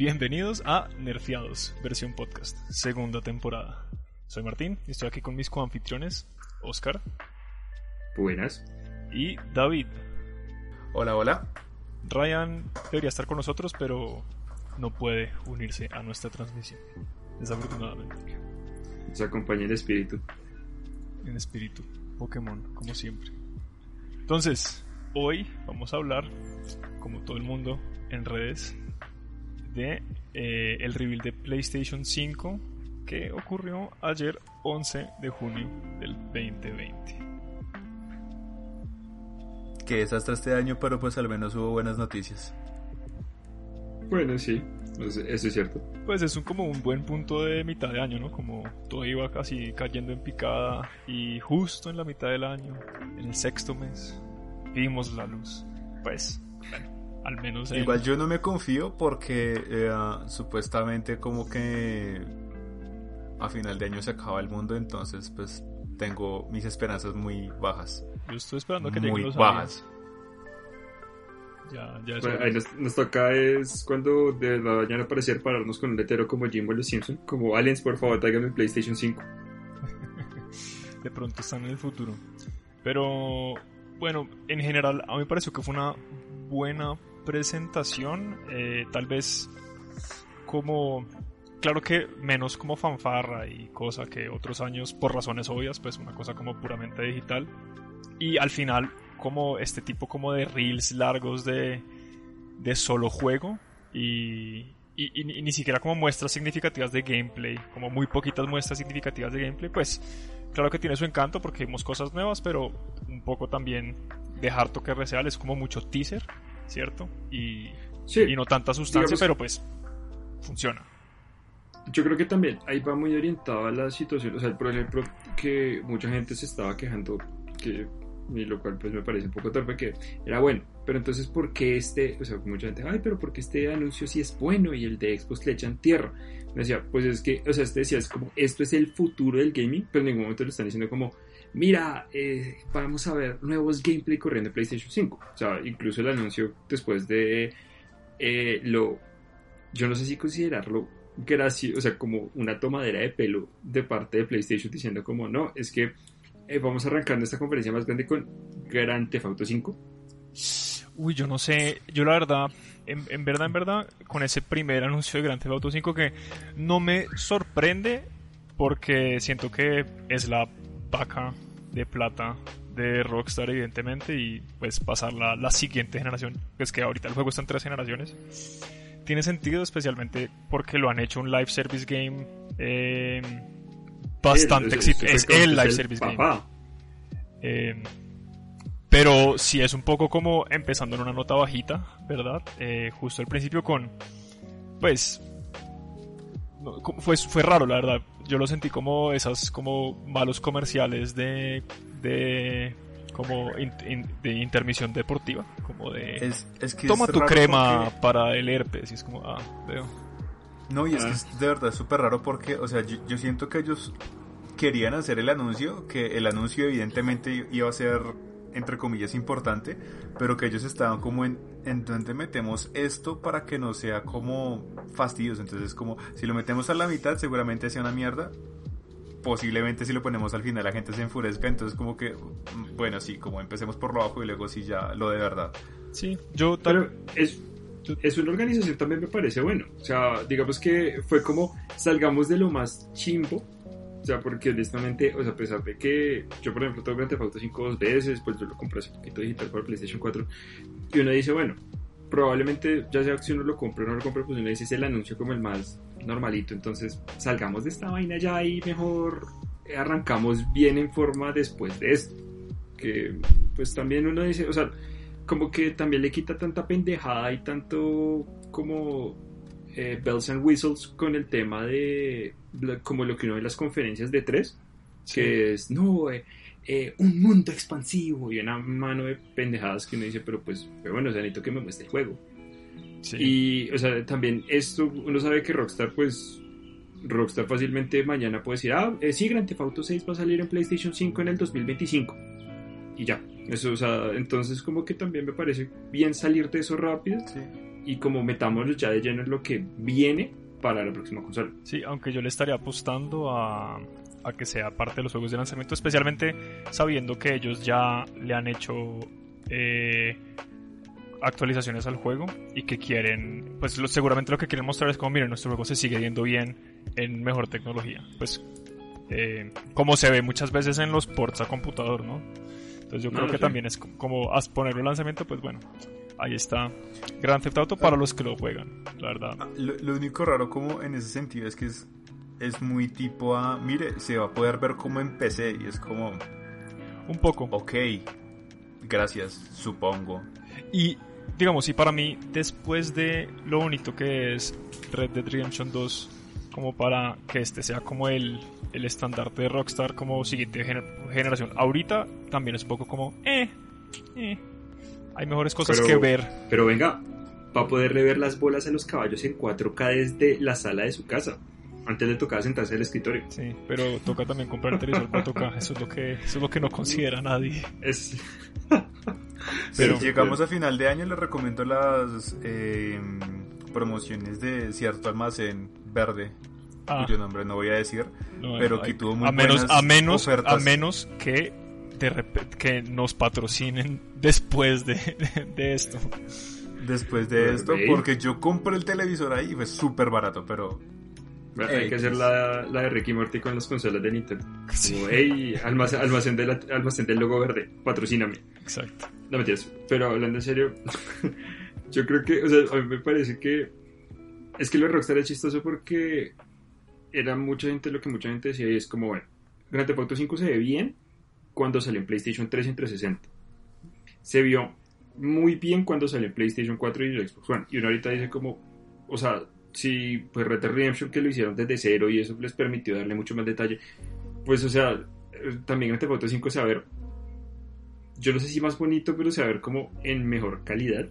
Bienvenidos a Nerfeados, versión podcast, segunda temporada. Soy Martín y estoy aquí con mis coanfitriones, Oscar. Buenas. Y David. Hola, hola. Ryan debería estar con nosotros, pero no puede unirse a nuestra transmisión, desafortunadamente. Nos acompaña el espíritu. En espíritu, Pokémon, como siempre. Entonces, hoy vamos a hablar, como todo el mundo en redes, de eh, el reveal de PlayStation 5 que ocurrió ayer 11 de junio del 2020. Que es hasta este año, pero pues al menos hubo buenas noticias. Bueno, sí, eso es cierto. Pues es un, como un buen punto de mitad de año, ¿no? Como todo iba casi cayendo en picada y justo en la mitad del año, en el sexto mes, vimos la luz. Pues, bueno, al menos... Igual yo no me confío porque eh, supuestamente como que a final de año se acaba el mundo, entonces pues tengo mis esperanzas muy bajas. Yo estoy esperando que muy lleguen los bajas. Ya, ya bueno, ahí nos, nos, toca es cuando de la mañana aparecer pararnos con un letero como Jimbo los Simpson, como Aliens, por favor, tráigame PlayStation 5. de pronto están en el futuro. Pero bueno, en general a mí me pareció que fue una buena presentación, eh, tal vez como claro que menos como fanfarra y cosa que otros años por razones obvias, pues una cosa como puramente digital. Y al final como este tipo como de reels largos de, de solo juego y, y, ni siquiera como muestras significativas de gameplay, como muy poquitas muestras significativas de gameplay, pues claro que tiene su encanto porque vimos cosas nuevas, pero un poco también dejar toque real es como mucho teaser, ¿cierto? Y, sí, y no tanta sustancia, digamos, pero pues funciona. Yo creo que también ahí va muy orientado a la situación, o sea, por ejemplo, que mucha gente se estaba quejando que y lo cual pues me parece un poco torpe que era bueno, pero entonces ¿por qué este, o sea, mucha gente, ay, pero ¿por qué este anuncio sí es bueno y el de Xbox le echan tierra? Me decía, pues es que, o sea, este decía, es como, esto es el futuro del gaming, pero en ningún momento lo están diciendo como, mira, eh, vamos a ver nuevos gameplay corriendo en PlayStation 5, o sea, incluso el anuncio después de eh, lo, yo no sé si considerarlo gracioso, o sea, como una tomadera de pelo de parte de PlayStation diciendo como, no, es que eh, vamos arrancando esta conferencia más grande con Grand Theft Auto 5. Uy, yo no sé, yo la verdad, en, verdad, en verdad, con ese primer anuncio de Grand Theft Auto 5 que no me sorprende porque siento que es la vaca de plata de Rockstar evidentemente y pues pasar la, la siguiente generación, pues que ahorita el juego está en tres generaciones. Tiene sentido especialmente porque lo han hecho un live service game eh, bastante exitoso. Es, el live service game. Eh, pero sí es un poco como empezando en una nota bajita, ¿verdad? Eh, justo al principio con. Pues. Fue, fue raro, la verdad. Yo lo sentí como esas como malos comerciales de. de como in, in, de intermisión deportiva. Como de. Es, es que toma tu crema porque... para el herpes. Y es como, ah, veo. No, y es que es de verdad súper raro porque, o sea, yo, yo, siento que ellos querían hacer el anuncio, que el anuncio evidentemente iba a ser, entre comillas, importante, pero que ellos estaban como en, en donde metemos esto para que no sea como fastidioso. Entonces, como, si lo metemos a la mitad, seguramente sea una mierda. Posiblemente si lo ponemos al final la gente se enfurezca, entonces como que, bueno, sí, como empecemos por lo bajo y luego sí ya lo de verdad. Sí, yo tal... Es, es una organización también me parece bueno. O sea, digamos que fue como salgamos de lo más chimbo. O sea, porque honestamente, o sea, a pesar de que yo, por ejemplo, tengo Grand Theft Auto 5 dos veces, pues yo lo compré hace poquito digital para PlayStation 4, y uno dice, bueno, probablemente, ya sea si uno lo compre o no lo compre, pues uno dice es el anuncio como el más normalito. Entonces, salgamos de esta vaina ya y mejor arrancamos bien en forma después de esto. Que, pues también uno dice, o sea, como que también le quita tanta pendejada y tanto como eh, bells and whistles con el tema de como lo que uno ve en las conferencias de tres sí. que es no eh, eh, un mundo expansivo y una mano de pendejadas que uno dice pero pues pero bueno o sea, necesito que me muestre el juego sí. y o sea también esto uno sabe que Rockstar pues Rockstar fácilmente mañana puede decir ah sí Grand Theft Auto 6 va a salir en PlayStation 5 en el 2025 y ya eso, o sea, entonces como que también me parece bien salir de eso rápido. Sí. Y como metámoslo ya de lleno en lo que viene para la próxima consola. Sí, aunque yo le estaría apostando a, a que sea parte de los juegos de lanzamiento, especialmente sabiendo que ellos ya le han hecho eh, actualizaciones al juego y que quieren, pues lo, seguramente lo que quieren mostrar es como, miren, nuestro juego se sigue viendo bien en mejor tecnología. Pues eh, como se ve muchas veces en los ports a computador, ¿no? Entonces yo creo que también es como ponerlo en lanzamiento, pues bueno, ahí está Grand Theft Auto para los que lo juegan, la verdad. Ah, lo, único raro como en ese sentido es que es, es muy tipo a, mire, se va a poder ver como en PC y es como... Un poco. Ok, gracias, supongo. Y digamos, y para mí, después de lo bonito que es Red Dead Redemption 2, como para que este sea como el, el estandarte de Rockstar como siguiente generación. Ahorita también es un poco como, eh, eh. Hay mejores cosas que ver. Pero venga, va a poderle ver las bolas a los caballos en 4K desde la sala de su casa. Antes le tocaba sentarse al escritorio. Sí, pero toca también comprar el televisor 4K. Eso es lo que, eso es lo que no considera nadie. Es... pero si llegamos a final de año, les recomiendo las eh, promociones de cierto almacén verde ah. cuyo nombre no voy a decir, pero que tuvo muy a menos, a menos, A menos que, de que nos patrocinen después de, esto. Después de esto, porque yo compré el televisor ahí y fue súper barato, pero... hay que hacer la, la, de Ricky Morty con las consolas de Nintendo. Como, hey, almacén, almacén, de almacén del logo verde, patrocíname. Exacto. No mentiras, pero hablando en serio, yo creo que, o sea, a mí me parece que es que lo de Rockstar es chistoso porque era mucha gente lo que mucha gente decía y es como, bueno, Grand Theft Auto 5 se ve bien cuando salió en PlayStation 3 y en 360. Se vio muy bien cuando salió en PlayStation 4 y Xbox One. Y uno ahorita dice como, o sea, si pues Red Dead Redemption que lo hicieron desde cero y eso les permitió darle mucho más detalle, pues o sea, eh, también Grand Theft Auto 5 se va a ver, yo no sé si más bonito, pero se va a ver como en mejor calidad.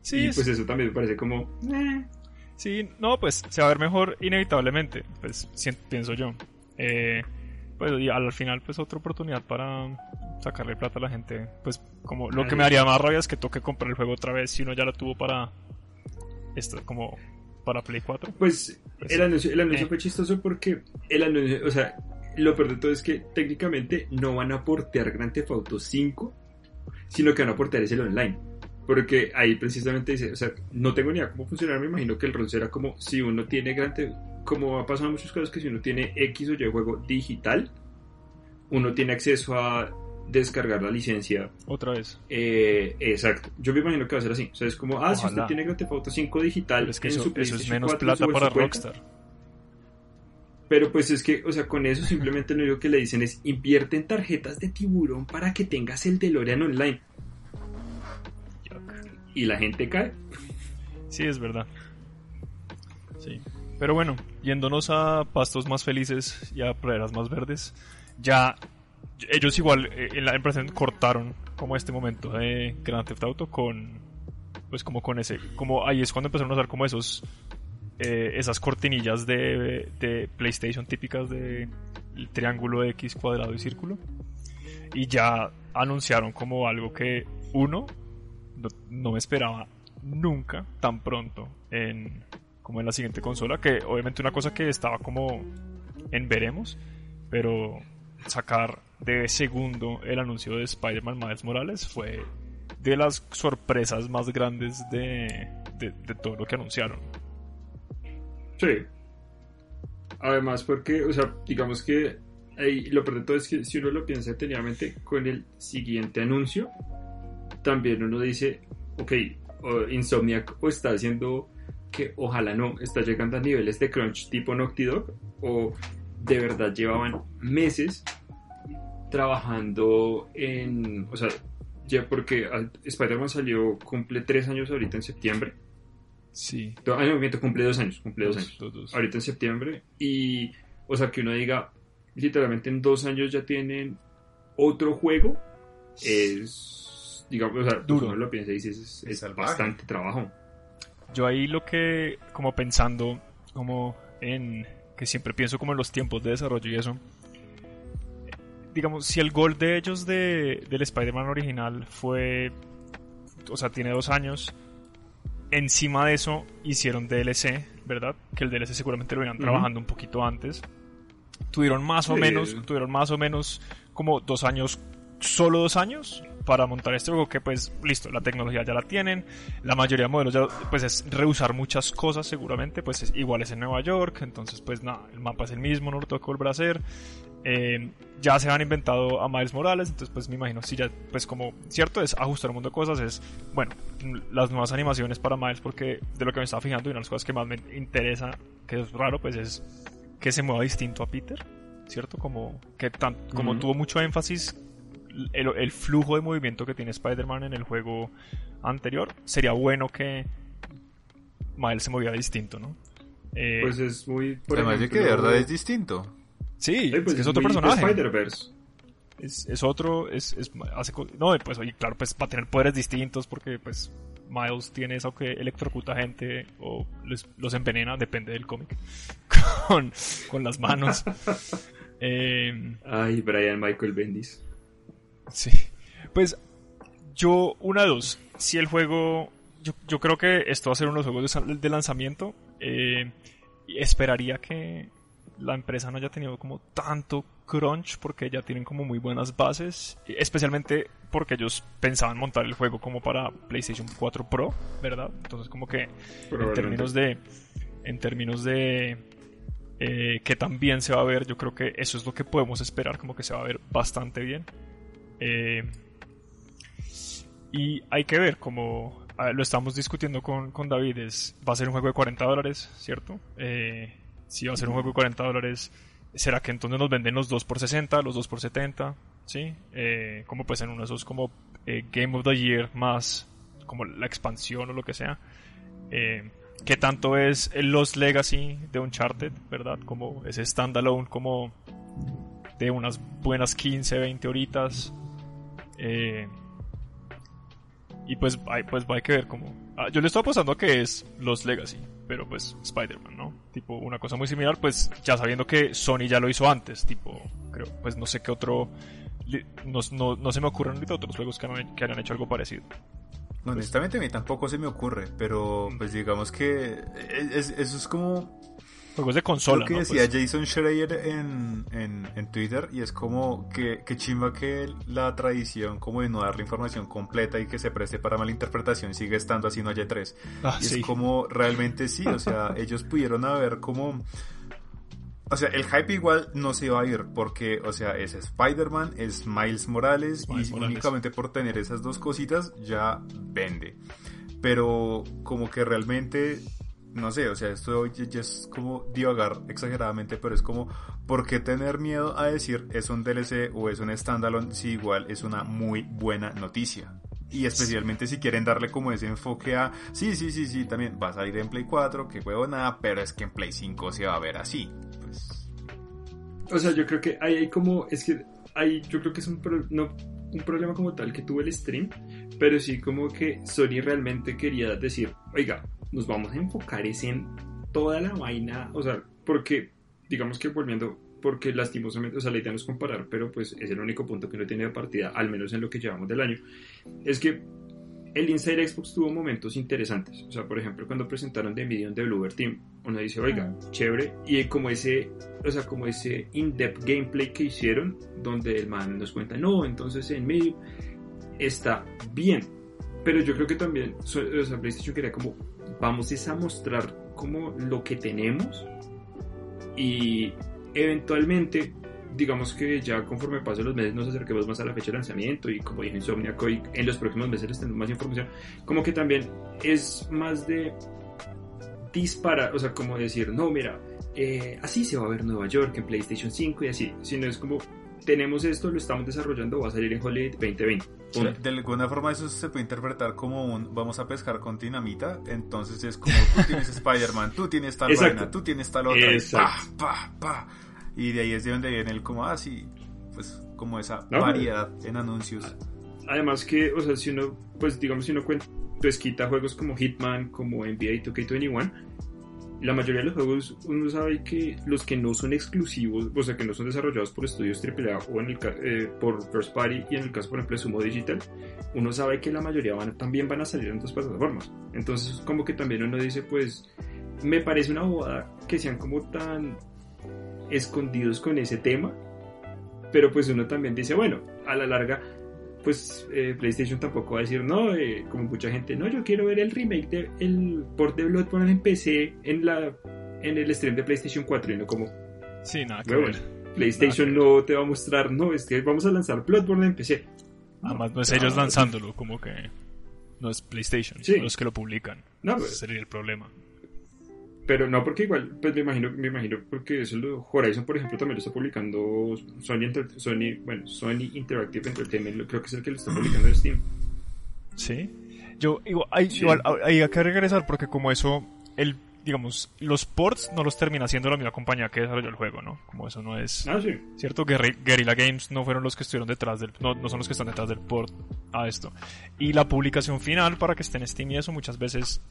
Sí, y pues eso también me parece como... Eh, Sí, no, pues se va a ver mejor inevitablemente, pues pienso yo. Eh, pues y al final pues otra oportunidad para sacarle plata a la gente. Pues como lo que me haría más rabia es que toque comprar el juego otra vez si uno ya lo tuvo para esto como para Play 4. Pues, pues el anuncio, el anuncio eh. fue chistoso porque el anuncio, o sea, lo peor de todo es que técnicamente no van a portear Grand Theft Auto 5, sino que van a portear ese online. Porque ahí precisamente dice, o sea, no tengo ni idea cómo funcionar, me imagino que el rol será como si uno tiene grande, como ha pasado en muchos casos que si uno tiene X o Y juego digital, uno tiene acceso a descargar la licencia. Otra vez. Eh, exacto. Yo me imagino que va a ser así. O sea, es como, ah, si usted tiene Grand Theft Auto 5 digital, es que eso, es menos plata para Rockstar. Pero pues es que, o sea, con eso simplemente lo único que le dicen es invierte en tarjetas de tiburón para que tengas el DeLorean online y la gente cae. Sí, es verdad. Sí. Pero bueno, yéndonos a pastos más felices y a praderas más verdes, ya ellos igual eh, en la empresa cortaron como este momento de Grand Theft Auto con pues como con ese como ahí es cuando empezaron a usar como esos eh, esas cortinillas de, de PlayStation típicas de triángulo X cuadrado y círculo. Y ya anunciaron como algo que uno no, me esperaba nunca tan pronto en como en la siguiente consola, que obviamente una cosa que estaba como en veremos, pero sacar de segundo el anuncio de Spider-Man Miles Morales fue de las sorpresas más grandes de, de, todo lo que anunciaron. Sí. Además, porque, o sea, digamos que lo peor de todo es que si uno lo piensa detenidamente con el siguiente anuncio, también uno dice, ok, Insomniac o está haciendo que ojalá no, está llegando a niveles de crunch tipo Naughty Dog o de verdad llevaban meses trabajando en, o sea, ya porque Spider-Man salió, cumple tres años ahorita en septiembre. Sí. Ah, no, cumple dos años, cumple dos, años. Ahorita en septiembre. Y, o sea, que uno diga, literalmente en dos años ya tienen otro juego, es digamos, o sea, pues duro. lo piensa y dice, es, bastante trabajo. Yo ahí lo que, como pensando, como en, que siempre pienso como en los tiempos de desarrollo y eso, digamos, si el gol de ellos de, del Spider-Man original fue, o sea, tiene dos años, encima de eso hicieron DLC, ¿verdad? Que el DLC seguramente lo iban trabajando un poquito antes. Tuvieron más o menos, tuvieron más o menos como dos años, solo dos años para montar este juego que pues listo, la tecnología ya la tienen, la mayoría de modelos ya pues es reusar muchas cosas seguramente, pues es, igual es en Nueva York, entonces pues nada, el mapa es el mismo, no lo volver a hacer. Eh, ya se han inventado a Miles Morales, entonces pues me imagino si ya pues como cierto es ajustar un mundo de cosas es bueno las nuevas animaciones para Miles porque de lo que me estaba fijando y una de las cosas que más me interesa que es raro pues es que se mueva distinto a Peter, cierto como que tan, como tuvo mucho énfasis el, flujo de movimiento que tiene Spider-Man en el juego anterior, sería bueno que Miles se moviera distinto, ¿no? Eh, pues es muy... Por Además de que de verdad es distinto. Sí, pues es, otro personaje. Es, es, otro, es, es hace, no, pues oye, claro, pues va a tener poderes distintos porque pues Miles tiene eso que electrocuta gente o los envenena, depende del cómic, con, con las manos. eh, Ay, Brian Michael Bendis. Sí. Pues yo, una dos. Si el juego. Yo, yo, creo que esto va a ser uno de los juegos de, lanzamiento. Eh, esperaría que la empresa no haya tenido como tanto crunch porque ya tienen como muy buenas bases. Especialmente porque ellos pensaban montar el juego como para PlayStation 4 Pro, ¿verdad? Entonces, como que en términos de. En términos de. Eh, que también se va a ver, yo creo que eso es lo que podemos esperar, como que se va a ver bastante bien. Eh, y hay que ver, como lo estamos discutiendo con, con, David, es, va a ser un juego de 40 dólares, ¿cierto? Eh, si va a ser un juego de 40 dólares, ¿será que entonces nos venden los 2 por 60, los 2 por 70? ¿Sí? Eh, como pues en uno de esos como Game of the Year más como la expansión o lo que sea. ¿Qué tanto es el Lost Legacy de Uncharted, verdad? Como ese standalone como de unas buenas 15, 20 horitas eh, y pues hay, pues hay que ver cómo... Ah, yo le estoy apostando a que es los Legacy, pero pues Spider-Man, ¿no? Tipo, una cosa muy similar, pues ya sabiendo que Sony ya lo hizo antes, tipo, creo, pues no sé qué otro... No, no, no se me ocurren ahorita otros juegos que, han, que hayan hecho algo parecido. honestamente a mí tampoco se me ocurre, pero pues digamos que eso es como Juegos de consola. Lo que decía pues Jason Schreier en, en, Twitter y es como que, que, chimba que la tradición como de no dar la información completa y que se preste para malinterpretación sigue estando así no haya tres. Ah, y es como realmente sí, o sea, ellos pudieron haber como... O sea, el hype igual no se va a ir porque, o sea, es Spider-Man, es Miles Morales y únicamente por tener esas dos cositas ya vende. Pero como que realmente no sé, o sea, esto ya, es como divagar exageradamente, pero es como, ¿por qué tener miedo a decir es un DLC o es un standalone si igual es una muy buena noticia? Y especialmente si quieren darle como ese enfoque a, sí, sí, sí, sí, también va a salir en Play 4, que huevo nada, pero es que en Play 5 se va a ver así. Pues... O sea, yo creo que hay, hay como, es que hay, yo creo que es un, no, un problema como tal que tuvo el stream, pero sí como que Sony realmente quería decir, oiga, nos vamos a enfocar es en toda la vaina, o sea, porque, digamos que volviendo, porque lastimosamente, o sea, la idea no es comparar, pero pues es el único punto que no tiene de partida, al menos en lo que llevamos del año, es que el Inside Xbox tuvo momentos interesantes, o sea, por ejemplo, cuando presentaron The Medium de Bluebird Team, uno dice, oiga, chévere, y como ese, o sea, como ese in-depth gameplay que hicieron, donde el man nos cuenta, no, entonces en Medium está bien, pero yo creo que también, o sea, PlayStation quería como vamos es a mostrar como lo que tenemos y eventualmente digamos que ya conforme pasen los meses nos acerquemos más a la fecha de lanzamiento y como dije Insomniac hoy en los próximos meses les tendremos más información como que también es más de disparar o sea como decir no mira eh, así se va a ver Nueva York en PlayStation 5 y así sino es como tenemos esto, lo estamos desarrollando, va a salir en Holiday 2020. De alguna forma eso se puede interpretar como un vamos a pescar con dinamita, entonces es como tú tienes Spider-Man, tú tienes tal vaina, tú tienes tal otra, pa, pa, pa. y de ahí es de donde viene el como así, ah, pues como esa variedad en anuncios. Además que, o sea, si uno, pues digamos si uno cuenta, pues quita juegos como Hitman, como NBA 2K21, la mayoría de los juegos uno sabe que los que no son exclusivos, o sea, que no son desarrollados por estudios AAA o en el, eh, por First Party y en el caso, por ejemplo, de Sumo Digital, uno sabe que la mayoría van, también van a salir en otras plataformas. Entonces, como que también uno dice, pues, me parece una bobada que sean como tan escondidos con ese tema, pero pues uno también dice, bueno, a la larga pues eh, PlayStation tampoco va a decir, no, eh, como mucha gente, no, yo quiero ver el remake de el port de Bloodborne en PC en la en el stream de PlayStation 4 y no como Sí, nada que ver. PlayStation no te va a mostrar, no, es que vamos a lanzar Bloodborne en PC. Además no es ellos lanzándolo, como que no es PlayStation, son los que lo publican. No, pues, Ese sería el problema. Pero no, porque igual, pues me imagino, me imagino porque eso lo, Horizon, por ejemplo, también lo está publicando Sony, Sony, bueno, Sony Interactive Entertainment, creo que es el que lo está publicando en Steam. Sí. Yo, igual, hay, igual, hay que regresar porque como eso, el, digamos, los ports no los termina haciendo la misma compañía que desarrolló el juego, ¿no? Como eso no es... Ah, sí. Cierto, Guerrilla Games no fueron los que estuvieron detrás del... No, no son los que están detrás del port a esto. Y la publicación final para que esté en Steam y eso muchas veces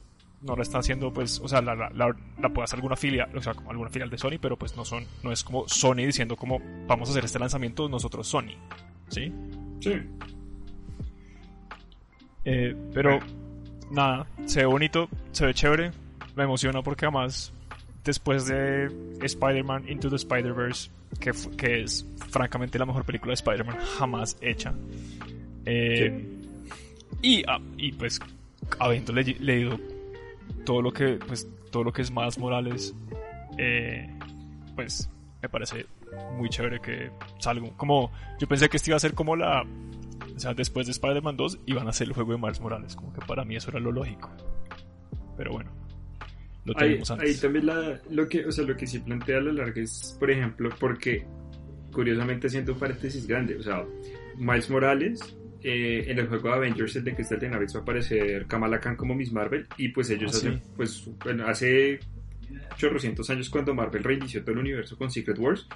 no la está haciendo, pues, o sea, la, la, la, puede hacer alguna filial, o sea, como alguna filial de Sony, pero pues no son, no es como Sony diciendo como vamos a hacer este lanzamiento nosotros Sony, ¿sí? Sí. Eh, pero nada, se ve bonito, se ve chévere, me emociona porque además después de Spider-Man Into the Spider-Verse, que, que es francamente la mejor película de Spider-Man jamás hecha. Eh, y, ah, y pues habiendo leído todo lo que, pues, todo lo que es más Morales, eh, pues me parece muy chévere que salga. Como, yo pensé que esto iba a ser como la, o sea, después de Spider-Man 2 iban a hacer el juego de Miles Morales, como que para mí eso era lo lógico. Pero bueno, lo tenemos ahí, antes. Ahí también la, lo que, o sea, lo que sí plantea a la larga es, por ejemplo, porque curiosamente siento un paréntesis grande, o sea, Miles Morales eh, en el juego de Avengers, el de Crystal Dynamics, va a aparecer Kamala Khan como Miss Marvel. Y pues ellos ah, hacen, pues, bueno, hace 800 años cuando Marvel reinició todo el universo con Secret Wars,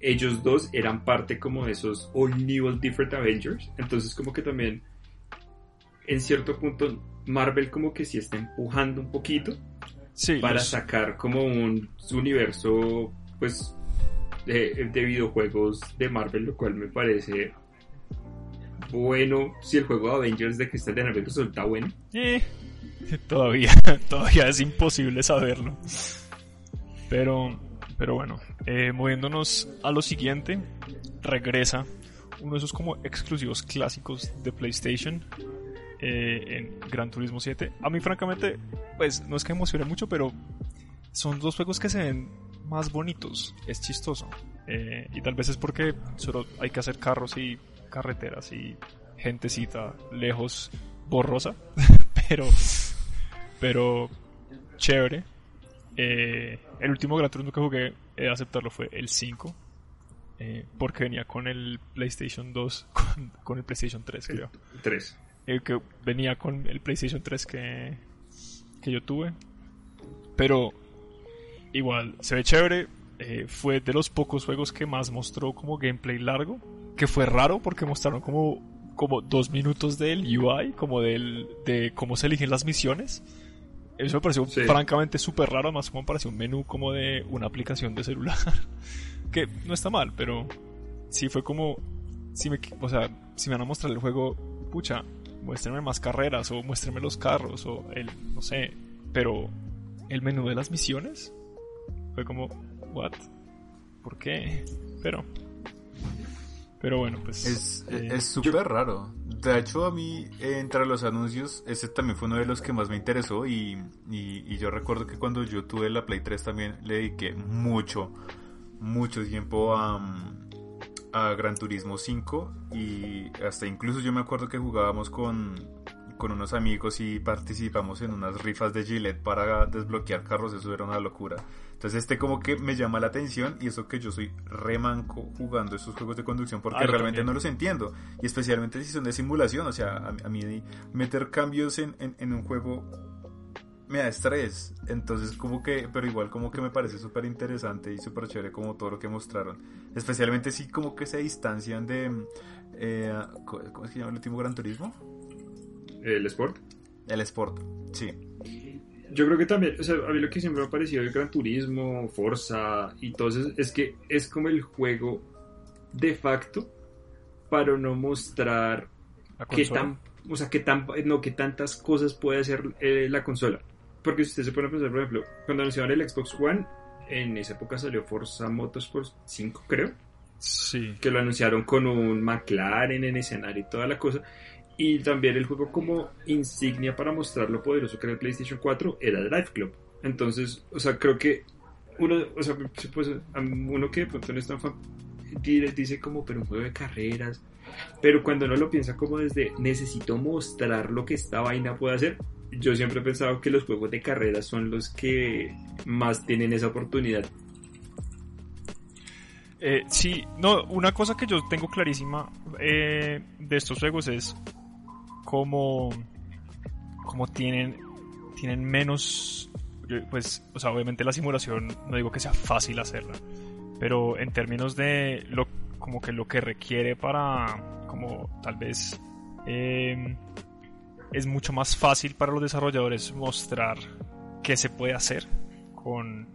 ellos dos eran parte como de esos All New All Different Avengers. Entonces como que también, en cierto punto, Marvel como que sí está empujando un poquito para sacar como un universo, pues, de, de videojuegos de Marvel, lo cual me parece bueno si el juego de Avengers de Crystal Dynamics resulta bueno. Eh, todavía, todavía es imposible saberlo. Pero, pero bueno, eh, moviéndonos a lo siguiente, regresa uno de esos como exclusivos clásicos de PlayStation eh, en Gran Turismo 7. A mí francamente, pues no es que emocione mucho, pero son dos juegos que se ven más bonitos. Es chistoso. Eh, y tal vez es porque solo hay que hacer carros y carreteras y gentecita lejos, borrosa, pero, pero chévere. Eh, el último Gran Turismo que jugué, he aceptarlo, fue el 5. Eh, porque venía con el PlayStation 2, con, el PlayStation 3, creo. 3. El que venía con el PlayStation 3 que, que yo tuve. Pero igual, se ve chévere. Eh, fue de los pocos juegos que más mostró como gameplay largo que fue raro porque mostraron como, como dos minutos del UI, como del, de cómo se eligen las misiones. Eso me pareció francamente súper raro, además como me pareció un menú como de una aplicación de celular. que no está mal, pero sí fue como, si me, o sea, si me van a mostrar el juego, pucha, muéstrenme más carreras o muéstrenme los carros o el, no sé, pero el menú de las misiones fue como, what, ¿por qué? Pero pero bueno, pues. Es eh, súper raro. De hecho, a mí, entre los anuncios, ese también fue uno de los que más me interesó. Y, y, yo recuerdo que cuando yo tuve la Play 3 también le dediqué mucho, mucho tiempo a, a Gran Turismo 5. Y hasta incluso yo me acuerdo que jugábamos con, con unos amigos y participamos en unas rifas de Gillette para desbloquear carros. Eso era una locura. Entonces este como que me llama la atención y eso que yo soy remanco jugando estos juegos de conducción porque ah, realmente no los entiendo. Y especialmente si son de simulación, o sea, a, mí meter cambios en, en, un juego me da estrés. Entonces como que, pero igual como que me parece súper interesante y súper chévere como todo lo que mostraron. Especialmente si como que se distancian de... Eh, ¿Cómo es que se llama el último Gran Turismo? El Sport. El Sport, sí yo creo que también, o sea, a mí lo que siempre me ha parecido el Gran Turismo, Forza y todo eso es que es como el juego de facto para no mostrar qué tan, o sea, qué tan, no, qué tantas cosas puede hacer eh, la consola. Porque si usted se pone a pensar, por ejemplo, cuando anunciaron el Xbox One, en esa época salió Forza Motorsport 5, creo. Sí. Que lo anunciaron con un McLaren en escenario y toda la cosa. Y también el juego como insignia para mostrar lo poderoso que era el PlayStation 4 era Drive Club. Entonces, o sea, creo que uno, o sea, pues, uno que de pronto no es tan fan, dice como, pero un juego de carreras. Pero cuando uno lo piensa como desde necesito mostrar lo que esta vaina puede hacer, yo siempre he pensado que los juegos de carreras son los que más tienen esa oportunidad. Eh, sí, no, una cosa que yo tengo clarísima eh, de estos juegos es como, como tienen, tienen menos, pues, o sea, obviamente la simulación no digo que sea fácil hacerla, pero en términos de lo, como que lo que requiere para, como tal vez, em, es mucho más fácil para los desarrolladores mostrar qué se puede hacer con,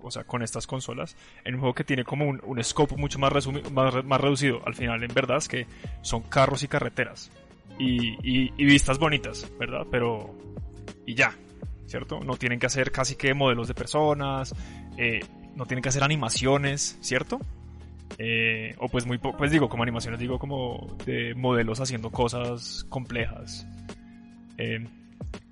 o sea, con estas consolas en un juego que tiene como un, un scope mucho más, más, más, reducido. Al final, en verdad, es que son carros y carreteras y, vistas bonitas, ¿verdad? Pero, y ya, ¿cierto? No tienen que hacer casi que modelos de personas, eh, no tienen que hacer animaciones, ¿cierto? Eh, o pues muy pues digo como animaciones, digo como de modelos haciendo cosas complejas. Eh,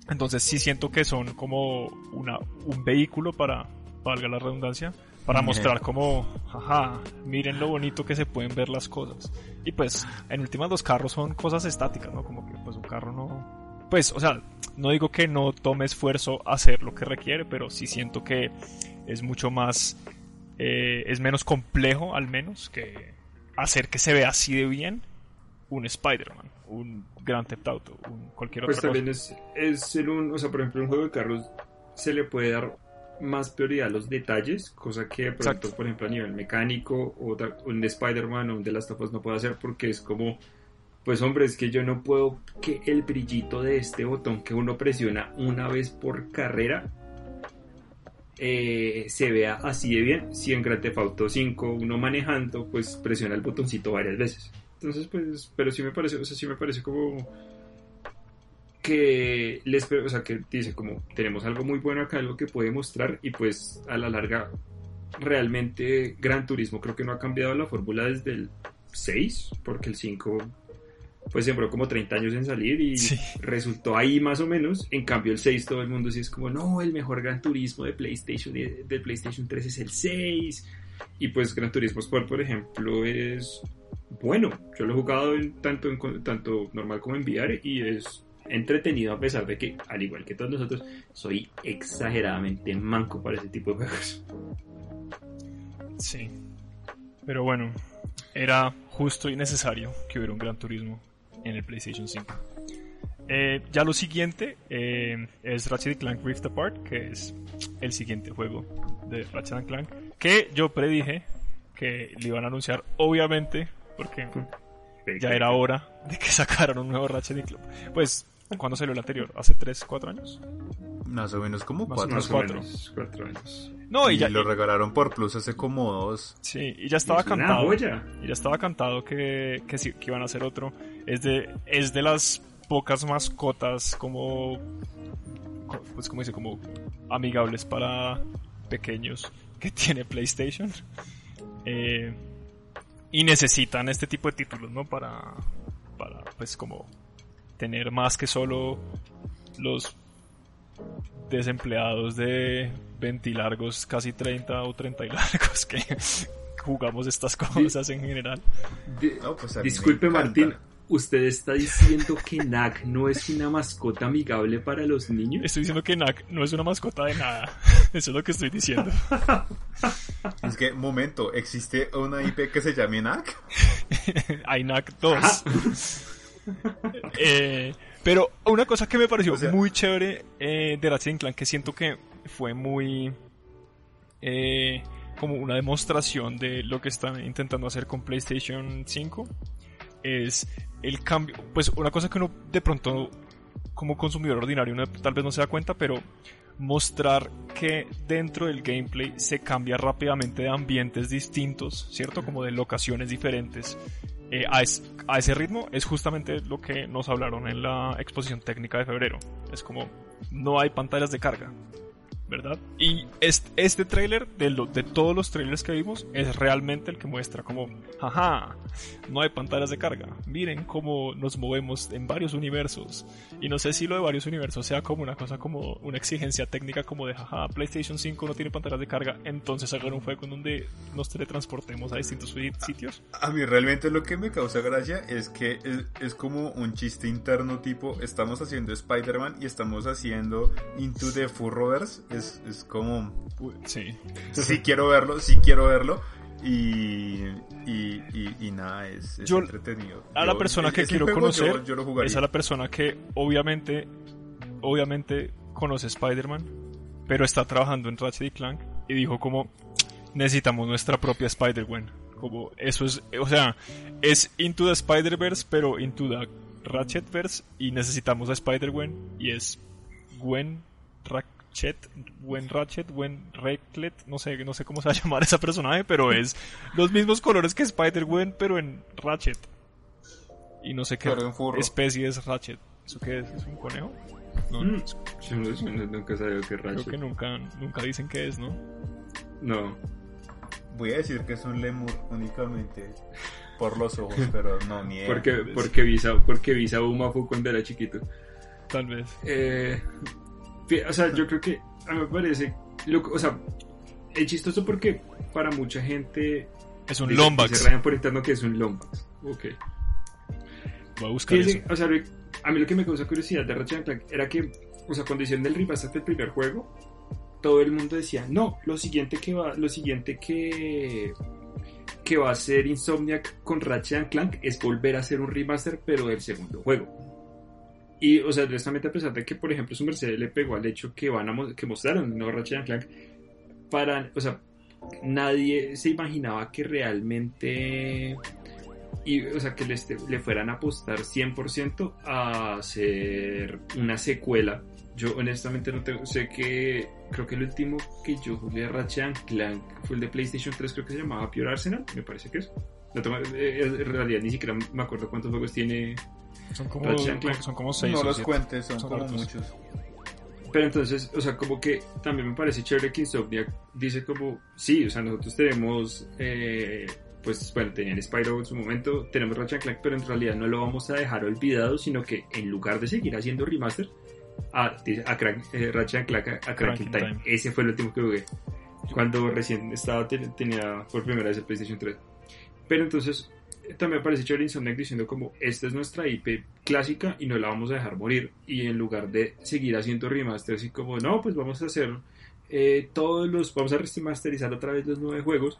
entonces sí siento que son como una, un vehículo para, valga la redundancia, para mostrar como, jaja, miren lo bonito que se pueden ver las cosas. Y pues, en últimas los carros son cosas estáticas, ¿no? Como que pues un carro no... Pues, o sea, no digo que no tome esfuerzo hacer lo que requiere, pero sí siento que es mucho más... Eh, es menos complejo, al menos, que hacer que se vea así de bien un Spider-Man, un Grand Theft Auto, un cualquier otro. Pues también es, es ser un, o sea, por ejemplo, un juego de carros se le puede dar más prioridad a los detalles, cosa que pronto, por ejemplo, a nivel mecánico o un Spider-Man o un de las tapas no puedo hacer porque es como, pues hombre, es que yo no puedo que el brillito de este botón que uno presiona una vez por carrera eh, se vea así de bien. Si en Grand Theft Auto 5 uno manejando, pues presiona el botoncito varias veces. Entonces, pues, pero sí me parece, o sea, sí me parece como que les, o sea, que dice como tenemos algo muy bueno acá, algo que puede mostrar y pues a la larga realmente Gran Turismo creo que no ha cambiado la fórmula desde el 6, porque el 5 pues sembró como 30 años en salir y resultó ahí más o menos. En cambio el 6 todo el mundo sí es como, no, el mejor Gran Turismo de PlayStation del PlayStation 3 es el 6. Y pues Gran Turismo Sport, por ejemplo, es bueno. Yo lo he jugado tanto, en, tanto normal como en VR y es entretenido a pesar de que, al igual que todos nosotros, soy exageradamente manco para ese tipo de juegos. Sí. Pero bueno, era justo y necesario que hubiera un Gran Turismo en el PlayStation 5. Eh, ya lo siguiente eh, es Ratchet Clank Rift Apart, que es el siguiente juego de Ratchet Clank, que yo predije que le iban a anunciar, obviamente, porque ya era hora de que sacaran un nuevo Ratchet Clank. Pues ¿Cuándo salió el anterior? ¿Hace 3, 4 años? Más o menos como 4 años. 4 años. No, y, ya, lo regalaron por Plus hace como 2. Sí, y ya estaba cantado. Y ya estaba cantado que, que, sí, que iban a hacer otro. Es de, es de las pocas mascotas como. Pues como dice, como amigables para pequeños que tiene PlayStation. Eh, y necesitan este tipo de títulos, ¿no? Para, para pues como tener más que solo los desempleados de 20 largos, casi 30 o 30 y largos que jugamos estas cosas en general. Pues disculpe Martín, ¿usted está diciendo que NAC no es una mascota amigable para los niños? Estoy diciendo que NAC no es una mascota de nada. Eso es lo que estoy diciendo. Es que, momento, ¿existe una IP que se llame NAC? Hay NAC 2. Eh, pero una cosa que me pareció muy chévere eh, de Ratchet Clank, que siento que fue muy... Eh, como una demostración de lo que están intentando hacer con PlayStation 5, es el cambio, pues una cosa que uno de pronto como consumidor ordinario tal vez no se da cuenta, pero mostrar que dentro del gameplay se cambia rápidamente de ambientes distintos, ¿cierto? Como de locaciones diferentes. Eh, a, a, ese ritmo es justamente lo que nos hablaron en la exposición técnica de febrero. Es como, no hay pantallas de carga. ¿Verdad? Y este, este tráiler, de, de todos los trailers que vimos, es realmente el que muestra como, jaja, no hay pantallas de carga. Miren cómo nos movemos en varios universos. Y no sé si lo de varios universos sea como una cosa como una exigencia técnica como de, jaja, PlayStation 5 no tiene pantallas de carga, entonces hagan un juego en donde nos teletransportemos a distintos sitios. A, mí realmente lo que me causa gracia es que es, como un chiste interno tipo, estamos haciendo Spider-Man y estamos haciendo Into the Furroverse es, como... Sí. Sí quiero verlo, sí quiero verlo. Y, y, nada, es, entretenido. A la persona que quiero conocer es a la persona que obviamente, obviamente conoce Spider-Man, pero está trabajando en Ratchet y Clank y dijo como necesitamos nuestra propia Spider-Gwen. Como eso es, o sea, es Into the Spider-Verse, pero Into the Ratchet-Verse y necesitamos a Spider-Gwen y es Gwen Ratchet, buen Ratchet, buen Ratchet, no sé, no sé cómo se va a llamar esa personaje, pero es los mismos colores que Spider-Gwen, pero en Ratchet. Y no sé qué especie es Ratchet. ¿Eso qué es? ¿Es un conejo? No, mm. nunca sabía qué Ratchet. Creo que nunca, nunca dicen qué es, ¿no? No. Voy a decir que es un lemur únicamente por los ojos, pero no, ni Porque, porque Visa, porque Visa Uma fue cuando era chiquito. Tal vez. Eh, o sea, yo creo que a mí me parece. o sea, es chistoso porque para mucha gente. Es un Lombax. Se rayan por interno que es un Lombax. Ok. Voy a buscar eso. O sea, a mí lo que me causa curiosidad de Ratchet Clank era que, o sea, cuando hicieron el remaster del primer juego, todo el mundo decía, no, lo siguiente que va, lo siguiente que que va a hacer Insomniac con Ratchet Clank es volver a hacer un remaster, pero del segundo juego. Y, o sea, directamente a pesar de que, por ejemplo, su Mercedes le pegó al hecho que van a que mostraron no Ratchet Clank, para, o sea, nadie se imaginaba que realmente, y, o sea, que le, le fueran a apostar 100% a hacer una secuela. Yo honestamente no tengo, sé que creo que el último que yo jugué de Ratchet Clank fue el de PlayStation 3, creo que se llamaba Pure Arsenal, me parece que es. Eh, en realidad ni siquiera me acuerdo cuántos juegos tiene son como, son como seis. No los cuentes, son, como muchos. Pero entonces, o sea, como que también me parece chévere que Insomniac dice como, sí, o sea, nosotros tenemos, eh, pues bueno, tenían Spyro en su momento, tenemos Ratchet Clank, pero en realidad no lo vamos a dejar olvidado, sino que en lugar de seguir haciendo remaster, a, a Crank, eh, Ratchet Clank a, Cranking Time. Ese fue el último que jugué. Cuando recién estaba, tenía por primera vez el PlayStation 3. Pero entonces, también aparece chévere Insomniac diciendo como esta es nuestra IP clásica y no la vamos a dejar morir y en lugar de seguir haciendo remasters y como no pues vamos a hacer eh, todos los vamos a remasterizar otra vez los nueve juegos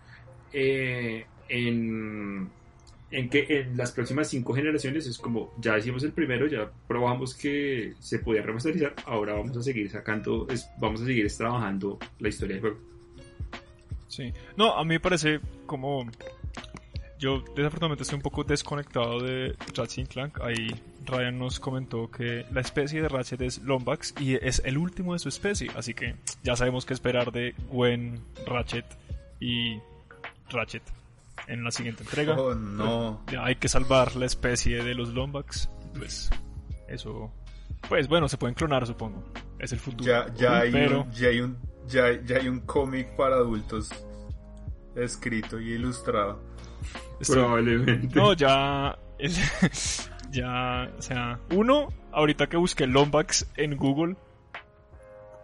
eh, en en que en las próximas cinco generaciones es como ya hicimos el primero, ya probamos que se podía remasterizar, ahora vamos a seguir sacando, es, vamos a seguir trabajando la historia del juego. Sí, no, a mí me parece como yo desafortunadamente estoy un poco desconectado de Ratchet Clank. Ahí Ryan nos comentó que la especie de Ratchet es Lombax y es el último de su especie. Así que ya sabemos qué esperar de Gwen, Ratchet y Ratchet en la siguiente entrega. Oh, no. Ya hay que salvar la especie de los Lombax. Pues eso. Pues bueno, se pueden clonar, supongo. Es el futuro. Ya, ya, hay, un, ya hay un, ya, ya hay un cómic para adultos escrito y ilustrado. Probablemente. No, ya. ya. O sea, uno, ahorita que busqué Lombax en Google,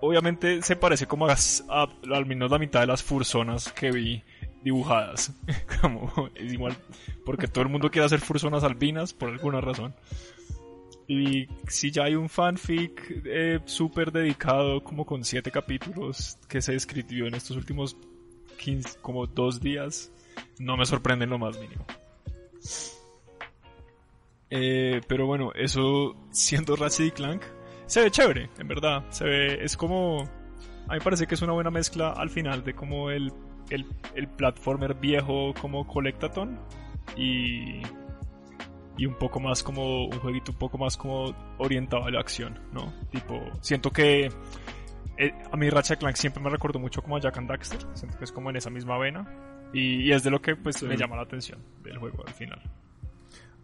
obviamente se parece como a, al menos la mitad de las fursonas que vi dibujadas. como es igual, porque todo el mundo quiere hacer fursonas albinas por alguna razón. Y si ya hay un fanfic eh, súper dedicado, como con siete capítulos, que se escribió en estos últimos 15, como dos días, no me sorprende en lo más mínimo. Eh, pero bueno, eso siendo Ratchet y Clank, se ve chévere, en verdad. Se ve, es como. A mí me parece que es una buena mezcla al final de como el, el, el platformer viejo como Collectathon y, y un poco más como un jueguito un poco más como orientado a la acción, ¿no? Tipo, siento que eh, a mí Ratchet Clank siempre me recordó mucho como a Jack and Daxter, siento que es como en esa misma vena y, es de lo que pues me llama la atención del juego al final.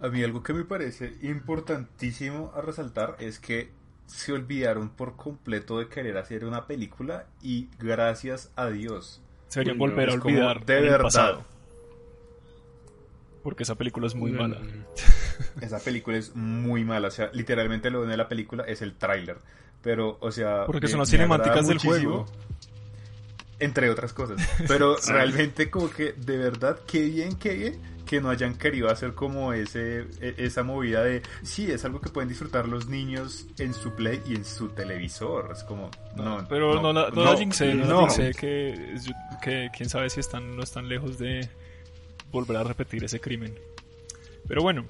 A mí algo que me parece importantísimo a resaltar es que se olvidaron por completo de querer hacer una película y gracias a Dios. Sería volver a olvidar de verdad. Porque esa película es muy mala. Esa película es muy mala. O sea, literalmente lo de la película es el tráiler. Pero, o sea... Porque son las cinemáticas del juego. Entre otras cosas. Pero realmente como que, de verdad, qué bien, qué bien que no hayan querido hacer como ese e, esa movida de sí es algo que pueden disfrutar los niños en su play y en su televisor. Es como no pero no, no, no, no, que, que quién sabe si están no están lejos de volver a repetir ese crimen. Pero bueno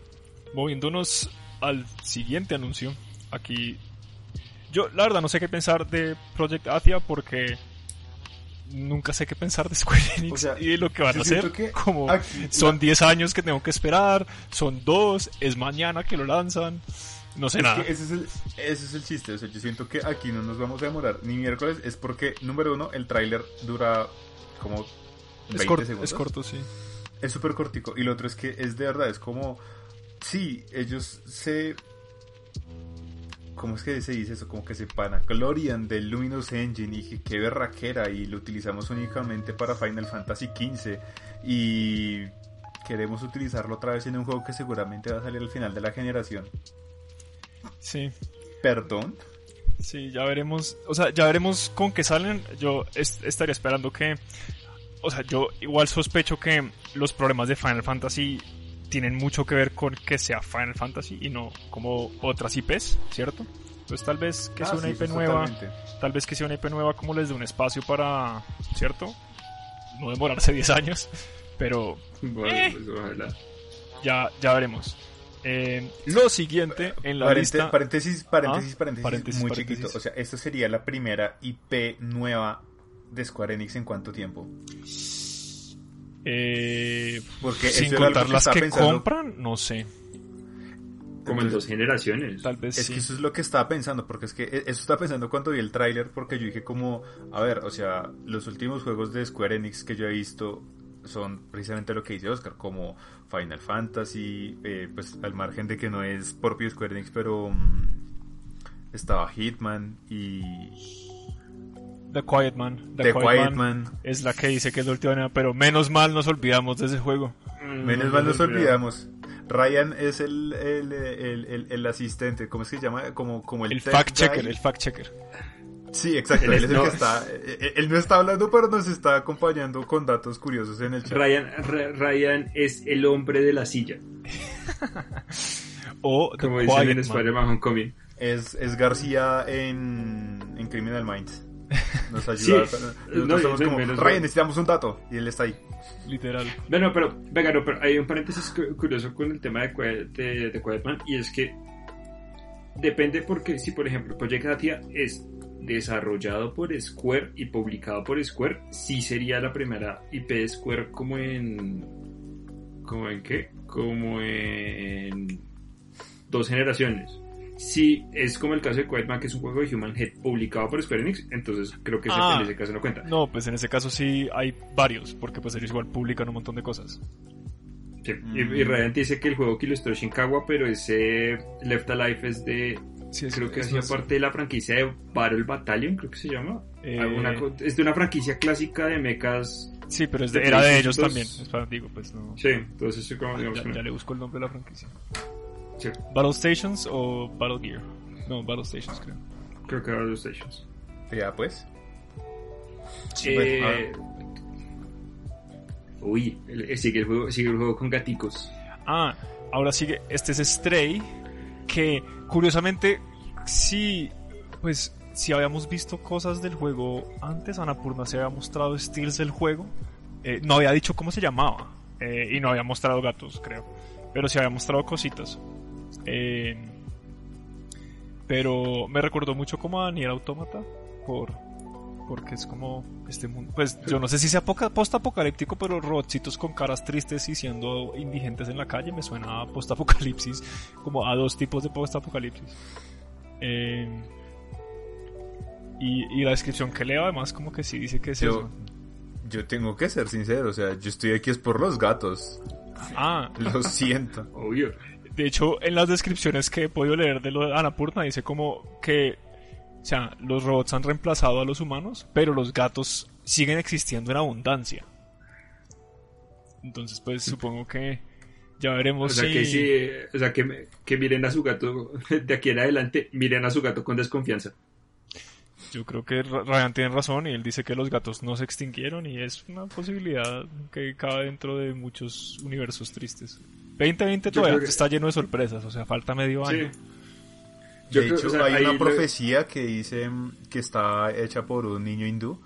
moviéndonos al siguiente anuncio aquí yo la verdad no sé qué pensar de Project Athia porque nunca sé qué pensar de Square Enix y de lo que van a hacer. Como son 10 años que tengo que esperar, son 2, es mañana que lo lanzan. No sé nada. ese, es el, ese es el chiste. O sea, yo siento que aquí no nos vamos a demorar ni miércoles. Es porque, número uno, el tráiler dura como 20 es segundos. Es corto, sí. Es súper cortico. Y lo otro es que es de verdad, es como. Sí, ellos se ¿cómo es que se dice eso? Como que se panaglorian del Luminous Engine y que qué berraquera y lo utilizamos únicamente para Final Fantasy XV y queremos utilizarlo otra vez en un juego que seguramente va a salir al final de la generación. Sí. ¿Perdón? Sí, ya veremos, o sea, ya veremos con qué salen. Yo estaría esperando que, o sea, yo igual sospecho que los problemas de Final Fantasy tienen mucho que ver con que sea Final Fantasy y no como otras IPs, ¿cierto? Entonces tal vez que sea ah, una IP nueva, tal vez que sea una IP nueva como les dé un espacio para, ¿cierto? No demorarse 10 años, pero eh, pues, ya, ya veremos. Eh, lo siguiente en la lista... Paréntesis, paréntesis, ah, paréntesis, muy chiquito. O sea, esta sería la primera IP nueva de Square Enix en cuánto tiempo? Eh, Porque sin contar las que, compran, no sé. Como en dos generaciones. Tal vez es que eso es lo que estaba pensando, porque es que e-, eso estaba pensando cuando vi el tráiler, porque yo dije como, a ver, o sea, los últimos juegos de Square Enix que yo he visto son precisamente lo que dice Oscar, como Final Fantasy, eh, pues al margen de que no es propio Square Enix, pero mm, estaba Hitman y The Quiet Man. The, Quiet, Man, Es la que dice que es la última, pero menos mal nos olvidamos de ese juego. Mm, menos mal nos olvidamos. Ryan es el, el, el, el, asistente, ¿cómo es que se llama? Como, como el, el fact checker, el fact checker. Sí, exacto, él, es el que está, eh, eh, él no está hablando, pero nos está acompañando con datos curiosos en el chat. Ryan, Ryan es el hombre de la silla. o como dicen en Spider-Man Homecoming. Es, es García en, en Criminal Minds. Nos ayuda. Nosotros somos como, Ryan, necesitamos un dato. Y él está ahí. Literal. Bueno, pero, venga, no, pero hay un paréntesis curioso con el tema de, de, de y es que depende porque si, por ejemplo, Project Atia es desarrollado por Square y publicado por Square, sí sería la primera IP de Square como en... ¿Como en qué? Como en dos generaciones si es como el caso de Quiet que es un juego de Human Head publicado por Square Enix, entonces creo que ese, en ese caso no cuenta. No, pues en ese caso sí hay varios, porque pues ellos igual publican un montón de cosas. Sí. Y, y Radiant dice que el juego que ilustró Shinkawa, pero ese Left Alive es de... creo que hacía parte de la franquicia de Battle Battalion, creo que se llama. Eh, es de una franquicia clásica de mechas Sí, pero es de, era de ellos también. digo, pues no. Sí, entonces como, ah, ya, le busco el nombre de la franquicia. ¿Battle Stations o Battle Gear? No, Battle Stations creo. Creo que Battle Stations. Ya, pues. Eh, uy, sigue el, juego, sigue el juego con gaticos. Ah, ahora sigue. Este es Stray. Que curiosamente, sí, pues si habíamos visto cosas del juego antes, Anapurna se había mostrado steals del juego. Eh, no había dicho cómo se llamaba. Eh, y no había mostrado gatos, creo. Pero sí había mostrado cositas. Eh, pero me recordó mucho como a Nier Automata por porque es como este mundo, pues yo no sé si sea post-apocalíptico, pero robotcitos con caras tristes y siendo indigentes en la calle me suena a post-apocalipsis, como a dos tipos de post-apocalipsis. Eh, Y, y la descripción que leo además como que sí dice que es Yo, eso. yo tengo que ser sincero, o sea, yo estoy aquí es por los gatos. Ah, Lo siento. Obvio. De hecho en las descripciones que he podido leer de lo de Annapurna dice como que, o sea, los robots han reemplazado a los humanos, pero los gatos siguen existiendo en abundancia. Entonces pues supongo que ya O veremos sea, si... que sí, o sea, que, que miren a su gato de aquí en adelante, miren a su gato con desconfianza. Yo creo que Ryan tiene razón y él dice que los gatos no se extinguieron y es una posibilidad que cabe dentro de muchos universos tristes. 2020 Yo todavía que- está lleno de sorpresas, o sea, falta medio Sí. año. Yo de creo- hecho, o sea, hay una profecía que dice que está hecha por un niño hindú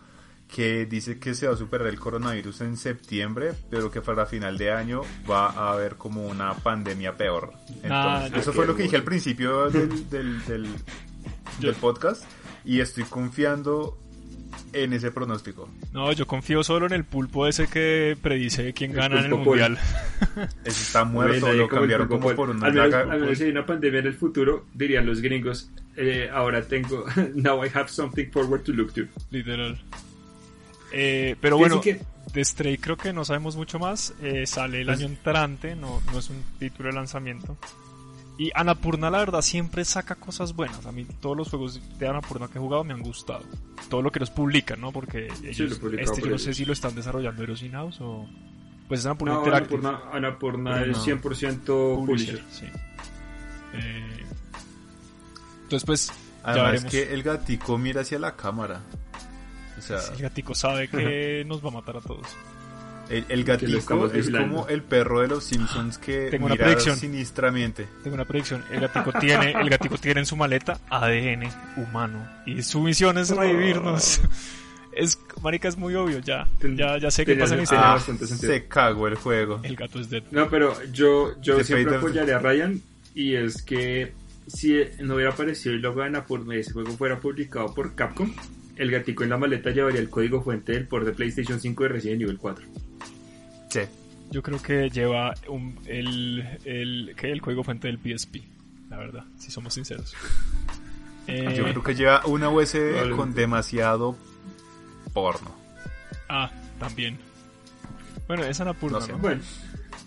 que dice que se va a superar el coronavirus en septiembre, pero que para final de año va a haber como una pandemia peor. Entonces, Ah, eso fue lo que dije al principio del, del, del- Yo- del podcast y estoy confiando en ese pronóstico. No, yo confío solo en el pulpo ese que predice quién El gana en el mundial. Ese está muerto, lo cambiaron como por una al menos, daga. al menos si hay una pandemia en el futuro, dirían los gringos, eh, ahora tengo, now I have something forward to look to. Literal. Eh, pero bueno, que- de Stray creo que no sabemos mucho más. Eh, sale el Pues- año entrante, no, no es un título de lanzamiento. Y Annapurna, la verdad, siempre saca cosas buenas. A mí todos los juegos de Annapurna que he jugado me han gustado. Todo lo que los publican, ¿no? Porque ellos, lo publicado este por yo no sé si lo están desarrollando Eros In-House o... Pues es Annapurna No, Interactive. Annapurna, Annapurna Pero es no. 100% publisher. sí. Eh, entonces, pues, ya Además veremos. que el gatico mira hacia la cámara. O sea, El gatico sabe que nos va a matar a todos. El, el Que gatico es vigilando. como el perro de los Simpsons que Tengo una predicción. sinistramente. Tengo una predicción. El gatico tiene, el gatico tiene en su maleta ADN humano. Y su misión es revivirnos. Es, marica, es muy obvio, ya. Ya, ya sé qué tenía pasa en. Ah, se cagó el juego. El gato es dead. No, pero yo, yo The siempre Fate of- apoyaré a Ryan y es que si no hubiera aparecido el logo de y ese juego fuera publicado por Capcom, el gatico en la maleta llevaría el código fuente del port de PlayStation 5 de Resident Evil 4. Sí. Yo creo que lleva un- el, el, ¿qué? el código fuente del PSP. La verdad, si somos sinceros. Eh, Yo creo que lleva una USB Vale. con demasiado porno. Ah, también. Bueno, es Annapurna, No sé. ¿no? Bueno,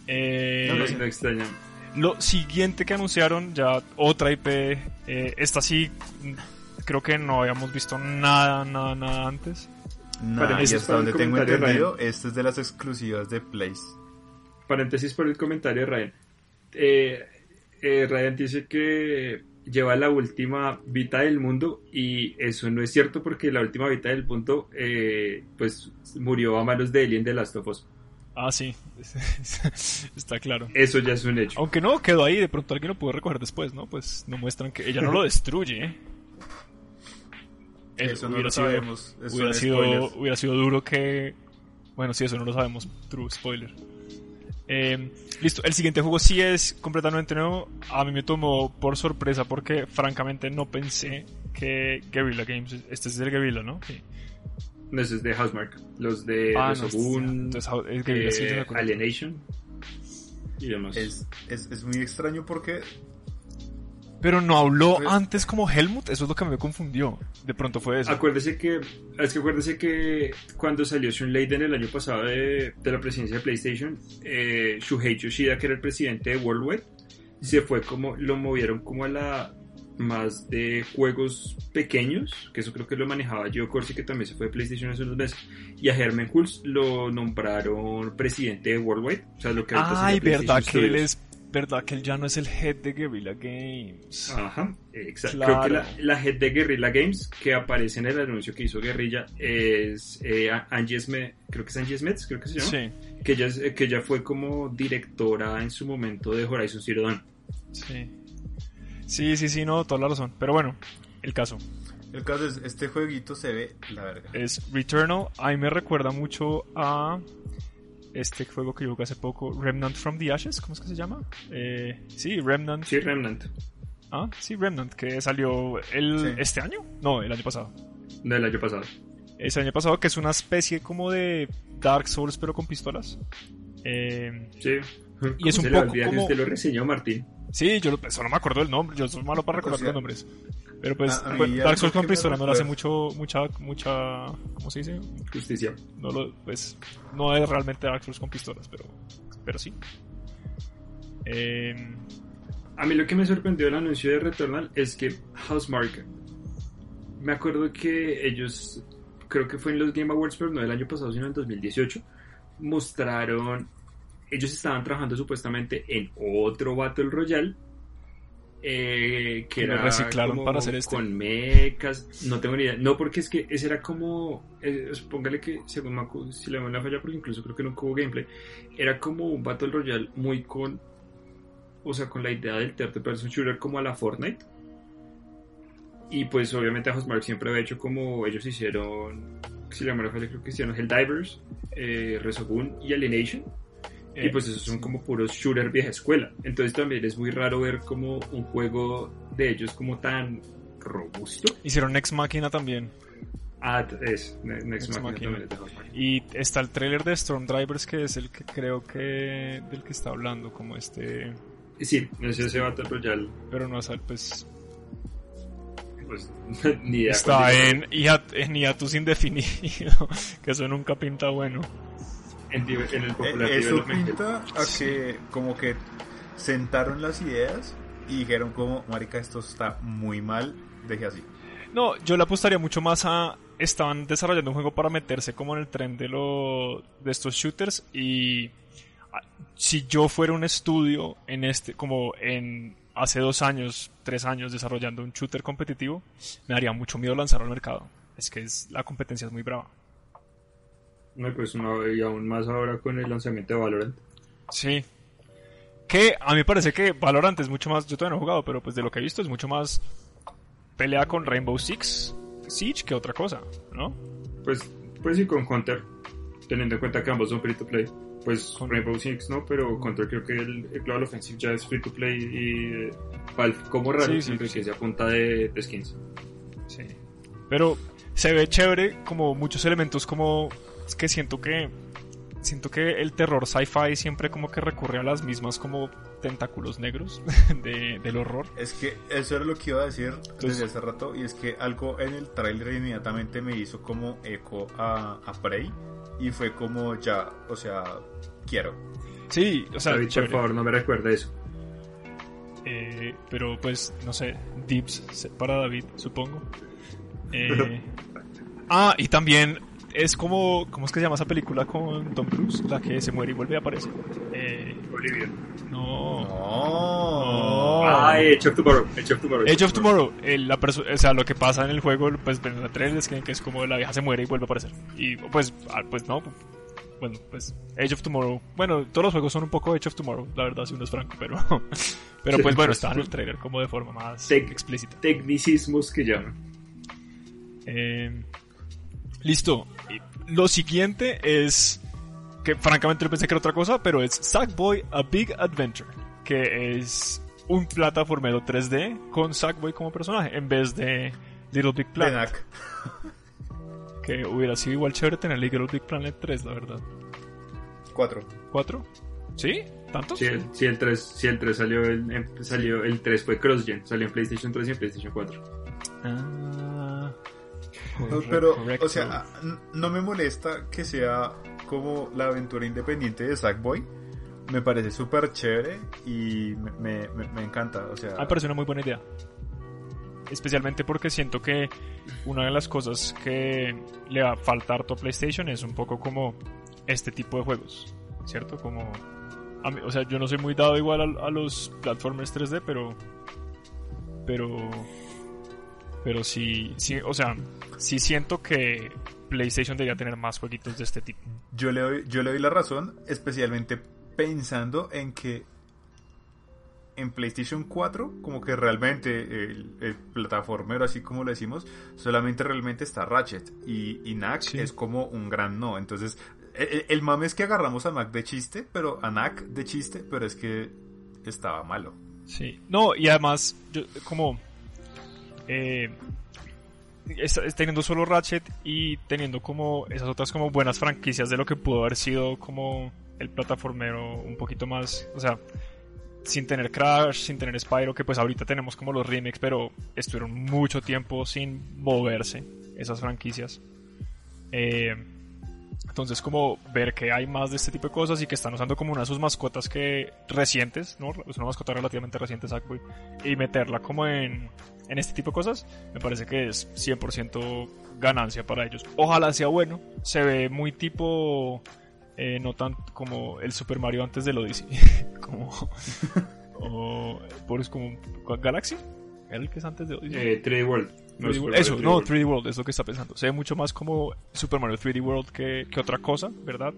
Eh, no, no extraña. Lo siguiente que anunciaron, ya otra IP, eh, esta sí, creo que no habíamos visto nada, nada, nada antes. Nada, y Paréntesis hasta para el donde tengo entendido, esta es de las exclusivas de Place. Paréntesis por el comentario de Ryan. Eh, eh, Ryan dice que lleva la última Vita del mundo y eso no es cierto porque la última Vita del mundo eh, pues murió a manos de Alien de Last of Us. Ah, sí, está claro. Eso ya es un hecho. Aunque no, quedó ahí, de pronto alguien lo pudo recoger después, ¿no? Pues no muestran que ella no lo destruye, ¿eh? Eso no hubiera lo sido- sabemos. Eso Hubiera sido, hubiera sido duro que... Bueno, sí, eso no lo sabemos. True spoiler. Eh, listo, el siguiente juego sí es completamente nuevo. A mí me tomó por sorpresa porque francamente no pensé que Guerrilla Games... Este es el Guerrilla, ¿no? Sí. No, eso es de Housemark. Los de Ah, los no, entonces, es Guerrilla, eh. Alienation y demás. Es, es, es muy extraño porque Pero no habló Pues- antes como Helmut, eso es lo que me confundió. De pronto fue eso. Acuérdese que, es que acuérdese que cuando salió Shun Leiden el año pasado de, de la presidencia de PlayStation, eh, Shuhei Yoshida, que era el presidente de Worldwide, se fue como, lo movieron como a la más de juegos pequeños, que eso creo que lo manejaba Gio Corsi, que también se fue de PlayStation hace unos meses, y a Herman Hulse lo nombraron presidente de Worldwide, o sea, lo que Ay, verdad que él es... Verdad que él ya no es el head de Guerrilla Games. Ajá, exacto. Claro. Creo que la, la head de Guerrilla Games que aparece en el anuncio que hizo Guerrilla es eh, Angie Smith, creo que es Angie Smith, creo que se llama, Sí, que ella, es- que ella fue como directora en su momento de Horizon Zero Dawn. sí. Sí, sí, sí, no, toda la razón. Pero bueno, el caso el caso es, este jueguito se ve la verga. es Returnal. A mí me recuerda mucho a este juego que yo jugué hace poco, Remnant from the Ashes, ¿cómo es que se llama? Eh, sí, Remnant. Sí, Remnant, Ah, sí, Remnant, que salió el, Sí. este año. No, el año pasado. del año pasado. Ese año pasado, que es una especie como de Dark Souls, pero con pistolas. Eh, Sí. Y es ¿Cómo un se poco olvida que como- usted lo reseñó, Martín. sí, yo lo- eso no me acuerdo del nombre, yo soy malo para recordar sea, los nombres. Pero pues A- a mí pues, algo Dark Souls con pistola no le hace mucho, mucha, mucha, ¿cómo se dice? Justicia. No lo, pues, no es realmente Dark Souls con pistolas, pero, pero sí. Eh, A mí lo que me sorprendió del anuncio de Returnal es que Housemarque. Me acuerdo que ellos, creo que fue en los Game Awards, pero no del año pasado, sino en 2018, mostraron. Ellos estaban trabajando supuestamente en otro Battle Royale. eh, que Que lo era reciclaron como para hacer este. con mechas, no tengo ni idea. No, porque es que ese era como, eh, póngale que, según me acu- si le doy la falla, porque incluso creo que no hubo gameplay, era como un Battle Royale muy con o sea, con la idea del third person shooter como a la Fortnite. Y pues obviamente Housemarque siempre había hecho como ellos hicieron, si la memoria falla creo que hicieron Helldivers, eh, Resogun y Alienation. Y eh, pues esos son como puros shooter vieja escuela. Entonces también es muy raro ver como un juego de ellos como tan robusto. hicieron Next Machina también. Ah, es Ne- Next, Next Machina Machina. también es. Y está el trailer de Storm Drivers, que es el que creo que del que está hablando, como este. Sí, es ese Battle Royale, Pero no sale, pues. pues ni idea. Está en, en hiatus indefinido, que eso nunca pinta bueno. En, en el popular Eh, Eso development. pinta a que como que sentaron las ideas y dijeron como, marica, esto está muy mal, deje así. No, yo le apostaría mucho más a. Estaban desarrollando un juego para meterse como en el tren de, lo, de estos shooters y. ah, Si yo fuera un estudio en este, como en hace dos años, tres años desarrollando un shooter competitivo, me daría mucho miedo lanzarlo al mercado. Es que es, la competencia es muy brava. No, pues no, y aún más ahora con el lanzamiento de Valorant. Sí. Que a mí parece que Valorant es mucho más. Yo todavía no he jugado, pero pues de lo que he visto es mucho más pelea con Rainbow Six Siege que otra cosa, ¿no? Pues, pues sí, con Counter, teniendo en cuenta que ambos son free to play. Pues Con- Rainbow Six no, pero Counter creo que el, el Global Offensive ya es free to play y eh, como raro Sí, sí, sí. a punta de, de skins. Sí. Pero se ve chévere, como muchos elementos, como. Es que siento que. Siento que el terror sci-fi siempre como que recurre a las mismas como tentáculos negros de, del horror. Es que eso era lo que iba a decir desde hace rato y es que algo en el tráiler inmediatamente me hizo como eco a, a Prey y fue como ya, o sea, quiero. Sí, o sea, David, por favor, no me recuerde eso. Eh, pero pues, no sé, dips para David, supongo. Eh, ah, y también es como, ¿cómo es que se llama esa película con Tom Cruise? La que se muere y vuelve a aparecer. Eh, Olivia. no. No. Ah, Edge of Tomorrow. Edge of Tomorrow. Age of Tomorrow, el- la o sea, lo que pasa en el juego, pues en la trailer es que, que es como la vieja se muere y vuelve a aparecer. Y pues, ah, pues no, bueno, pues Age of Tomorrow. Bueno, todos los juegos son un poco Age of Tomorrow, la verdad, si uno es franco, pero, pero pues bueno, está en el trailer como de forma más Tec- explícita. Tecnicismos que llaman. Eh, listo. Lo siguiente es que francamente yo pensé que era otra cosa, pero es Sackboy A Big Adventure, que es un plataformero 3D con Sackboy como personaje en vez de Little Big Planet, que hubiera sido igual chévere tener Little Big Planet 3, la verdad. Cuatro. ¿Cuatro? ¿Sí? ¿Tantos? Si el, el 3, si el 3 salió, en- en- salió, el 3 fue cross-gen, salió en PlayStation 3 y en PlayStation 4. Ah, Pero, o sea, ah, no me molesta que sea como la aventura independiente de Sackboy. Me parece súper chévere y me, me- me- encanta. O sea, me parece una muy buena idea. Especialmente porque siento que una de las cosas que le va a faltar a PlayStation es un poco como este tipo de juegos, ¿cierto? Como, a mí- o sea, yo no soy muy dado igual a, a los platformers 3D, pero, pero, pero sí, sí, o sea, sí siento que PlayStation debería tener más jueguitos de este tipo. yo le doy, yo le doy la razón, especialmente pensando en que en PlayStation 4, como que realmente el, el plataformero, así como lo decimos, solamente realmente está Ratchet y, y Knack Sí. es como un gran no. Entonces, el, el mame es que agarramos a Knack de chiste, pero a Knack de chiste, pero es que estaba malo. Sí. No, y además, yo, como. Eh, teniendo solo Ratchet y teniendo como esas otras como buenas franquicias de lo que pudo haber sido como el plataformero un poquito más. O sea, sin tener Crash, sin tener Spyro, que pues ahorita tenemos como los remakes, pero estuvieron mucho tiempo sin moverse esas franquicias. Eh, entonces como ver que hay más de este tipo de cosas y que están usando como una de sus mascotas que recientes, ¿no? Es una mascota relativamente reciente Sackboy y meterla como en, en este tipo de cosas, me parece que es 100% ganancia para ellos. Ojalá sea bueno, se ve muy tipo eh, no tan como el Super Mario antes del Odyssey, como o por como Galaxy, el que es antes de Odyssey. Eh, 3D World. No, eso, no, 3D World es lo que está pensando. Se ve mucho más como Super Mario 3D World que, que otra cosa, ¿verdad?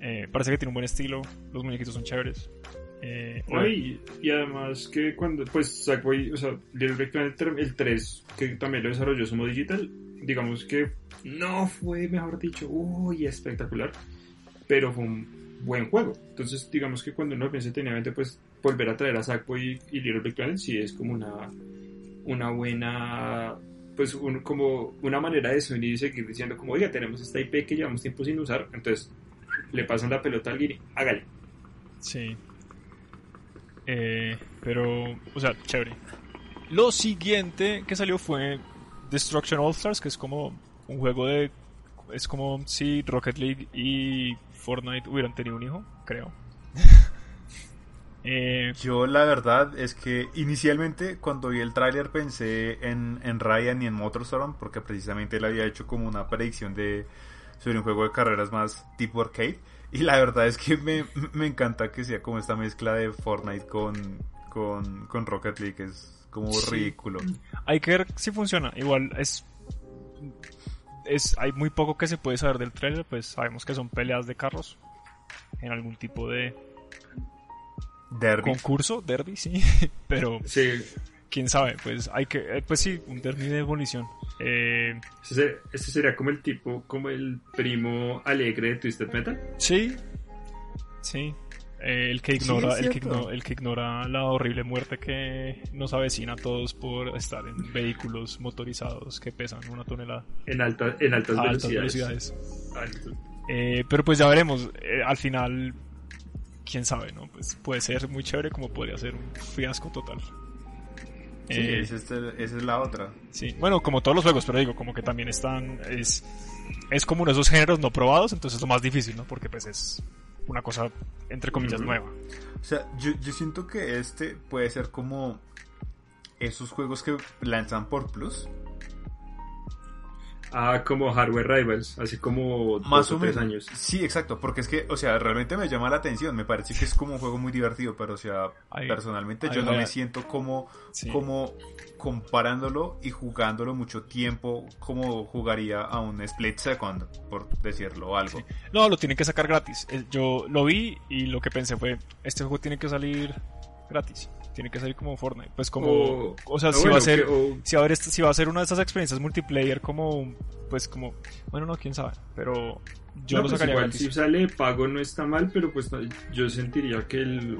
Eh, parece que tiene un buen estilo, los muñequitos son chéveres. Eh, y, además que cuando, pues Sackboy, o sea, el 3, que también lo desarrolló Sumo Digital, digamos que no fue, mejor dicho, uy, espectacular, pero fue un buen juego. Entonces, digamos que cuando uno piensa mente pues volver a traer a Sackboy y Little Big Planet sí es como una, una buena pues como una manera de sonir y seguir diciendo como, oiga, tenemos esta IP que llevamos tiempo sin usar, entonces le pasan la pelota a alguien hágale. Sí. Eh, pero, o sea, chévere. Lo siguiente que salió fue Destruction All Stars, que es como un juego de... Es como si Rocket League y Fortnite hubieran tenido un hijo, creo. Eh, Yo la verdad es que inicialmente cuando vi el tráiler pensé en, en, Ryan y en Motorstorm porque precisamente él había hecho como una predicción de sobre un juego de carreras más tipo arcade y la verdad es que me, me encanta que sea como esta mezcla de Fortnite con, con, con Rocket League, es como ridículo. Hay que ver si funciona, igual es es hay muy poco que se puede saber del trailer, pues sabemos que son peleas de carros en algún tipo de Derby. Concurso, derby, sí. Pero. Sí. Quién sabe, pues hay que. Eh, pues sí, un derby de evolución. Eh, ¿Ese, sería como el tipo, como el primo alegre de Twisted Metal? Sí. Sí. Eh, el, que ignora, el, que ignora, el que ignora la horrible muerte que nos avecina a todos por estar en vehículos motorizados que pesan una tonelada. En, alta, en altas, velocidades. pero pues ya veremos. al final quién sabe, ¿no? Pues puede ser muy chévere como podría ser un fiasco total. Sí, eh, esa, es, la otra. Sí, bueno, como todos los juegos, pero digo, como que también están, es, es como uno de esos géneros no probados, entonces es lo más difícil, ¿no? Porque pues es una cosa, entre comillas, nueva. O sea, yo, yo siento que este puede ser como esos juegos que lanzan por Plus, Ah, como Hardware Rivals, así como más o, tres años. Sí, exacto, porque es que, o sea, realmente me llama la atención, me parece que es como un juego muy divertido, pero o sea, personalmente yo no me siento como, como comparándolo y jugándolo mucho tiempo como jugaría a un Split Second, por decirlo algo. No, lo tienen que sacar gratis. Eh, yo lo vi y lo que pensé fue, este juego tiene que salir gratis tiene que salir como Fortnite. Pues como, o, sea, si va a ser, si va a si va a ser una de esas experiencias multiplayer como, pues como, bueno, no, quién sabe, pero yo lo pues sacaría igual, Si sale pago no está mal, pero pues yo sentiría que el,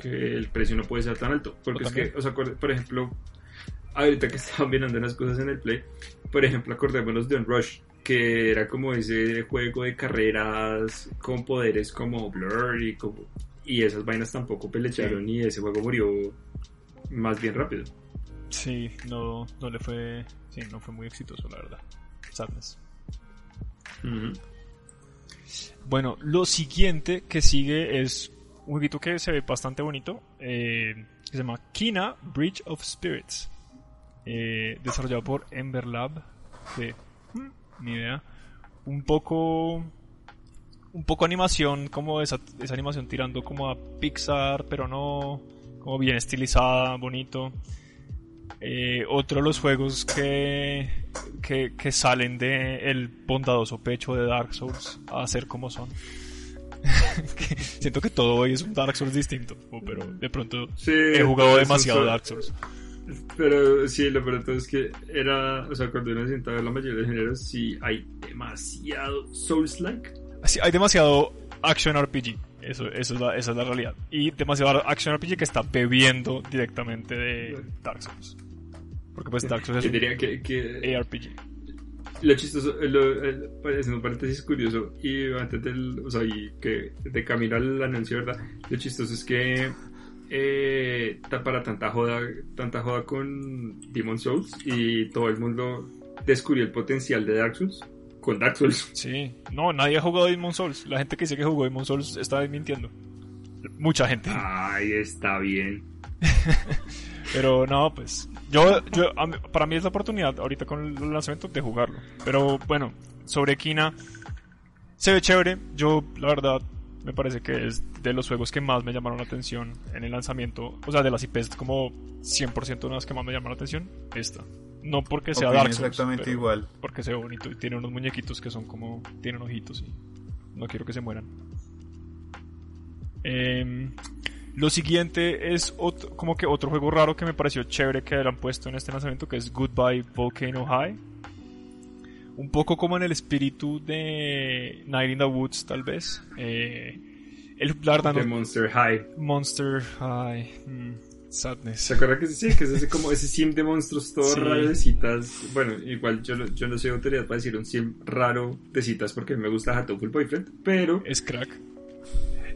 que el precio no puede ser tan alto, porque es que, o sea, por ejemplo, ahorita que estaban viendo unas cosas en el Play, por ejemplo, acordémonos de un Rush, que era como ese juego de carreras con poderes como Blur y como y esas vainas tampoco pelecharon y ese juego murió más bien rápido. Sí, no, no le fue, sí, no fue muy exitoso la verdad. Sadness. Bueno, lo siguiente que sigue es un jueguito que se ve bastante bonito, eh, que se llama Kina Bridge of Spirits, eh, desarrollado por Ember Lab, de, hmm, ni idea, un poco un poco animación, como esa, esa animación tirando como a Pixar, pero no, como bien estilizada, bonito. Eh, otro de los juegos que, que, salen de el bondadoso pecho de Dark Souls a ser como son. Siento que todo hoy es un Dark Souls distinto, pero de pronto he jugado demasiado Dark Souls. Pero sí, lo peor es que era, o sea, cuando uno sienta la mayoría de géneros, sí hay demasiado Souls-like hay demasiado action RPG. Eso, eso es la, esa es la realidad. Y demasiado action RPG que está bebiendo directamente de Dark Souls. Porque pues Dark Souls es diría que, que, ARPG. Lo chistoso, lo, parece un paréntesis curioso, y antes del, o sea, y que de camino al anuncio, ¿verdad? Lo chistoso es que eh, para tanta joda, tanta joda con Demon Souls y todo el mundo descubrió el potencial de Dark Souls con Dark Souls. Sí, no, nadie ha jugado Demon Souls. La gente que dice que jugó Demon Souls está mintiendo. Mucha gente. Ay, está bien. Pero no, pues yo, yo para mí es la oportunidad ahorita con el lanzamiento de jugarlo. Pero bueno, sobre Kina se ve chévere. Yo la verdad me parece que es de los juegos que más me llamaron la atención en el lanzamiento. O sea, de las IPs como 100% de las que más me llamaron la atención, esta. No porque sea Dark Souls, exactamente igual. Porque sea bonito y tiene unos muñequitos que son como tienen ojitos y no quiero que se mueran. Eh, lo siguiente es otro, como que otro juego raro que me pareció chévere que han puesto en este lanzamiento que es Goodbye Volcano High. Un poco como en el espíritu de Night in the Woods tal vez. Eh, el, de Monster High. Monster High. Mm, sadness. ¿Se acuerda que sí? Que es ese, como ese sim de monstruos todo raro de citas. Bueno, igual yo, yo no soy autoridad para decir un sim raro de citas porque me gusta Hatoful Boyfriend, pero... Es crack.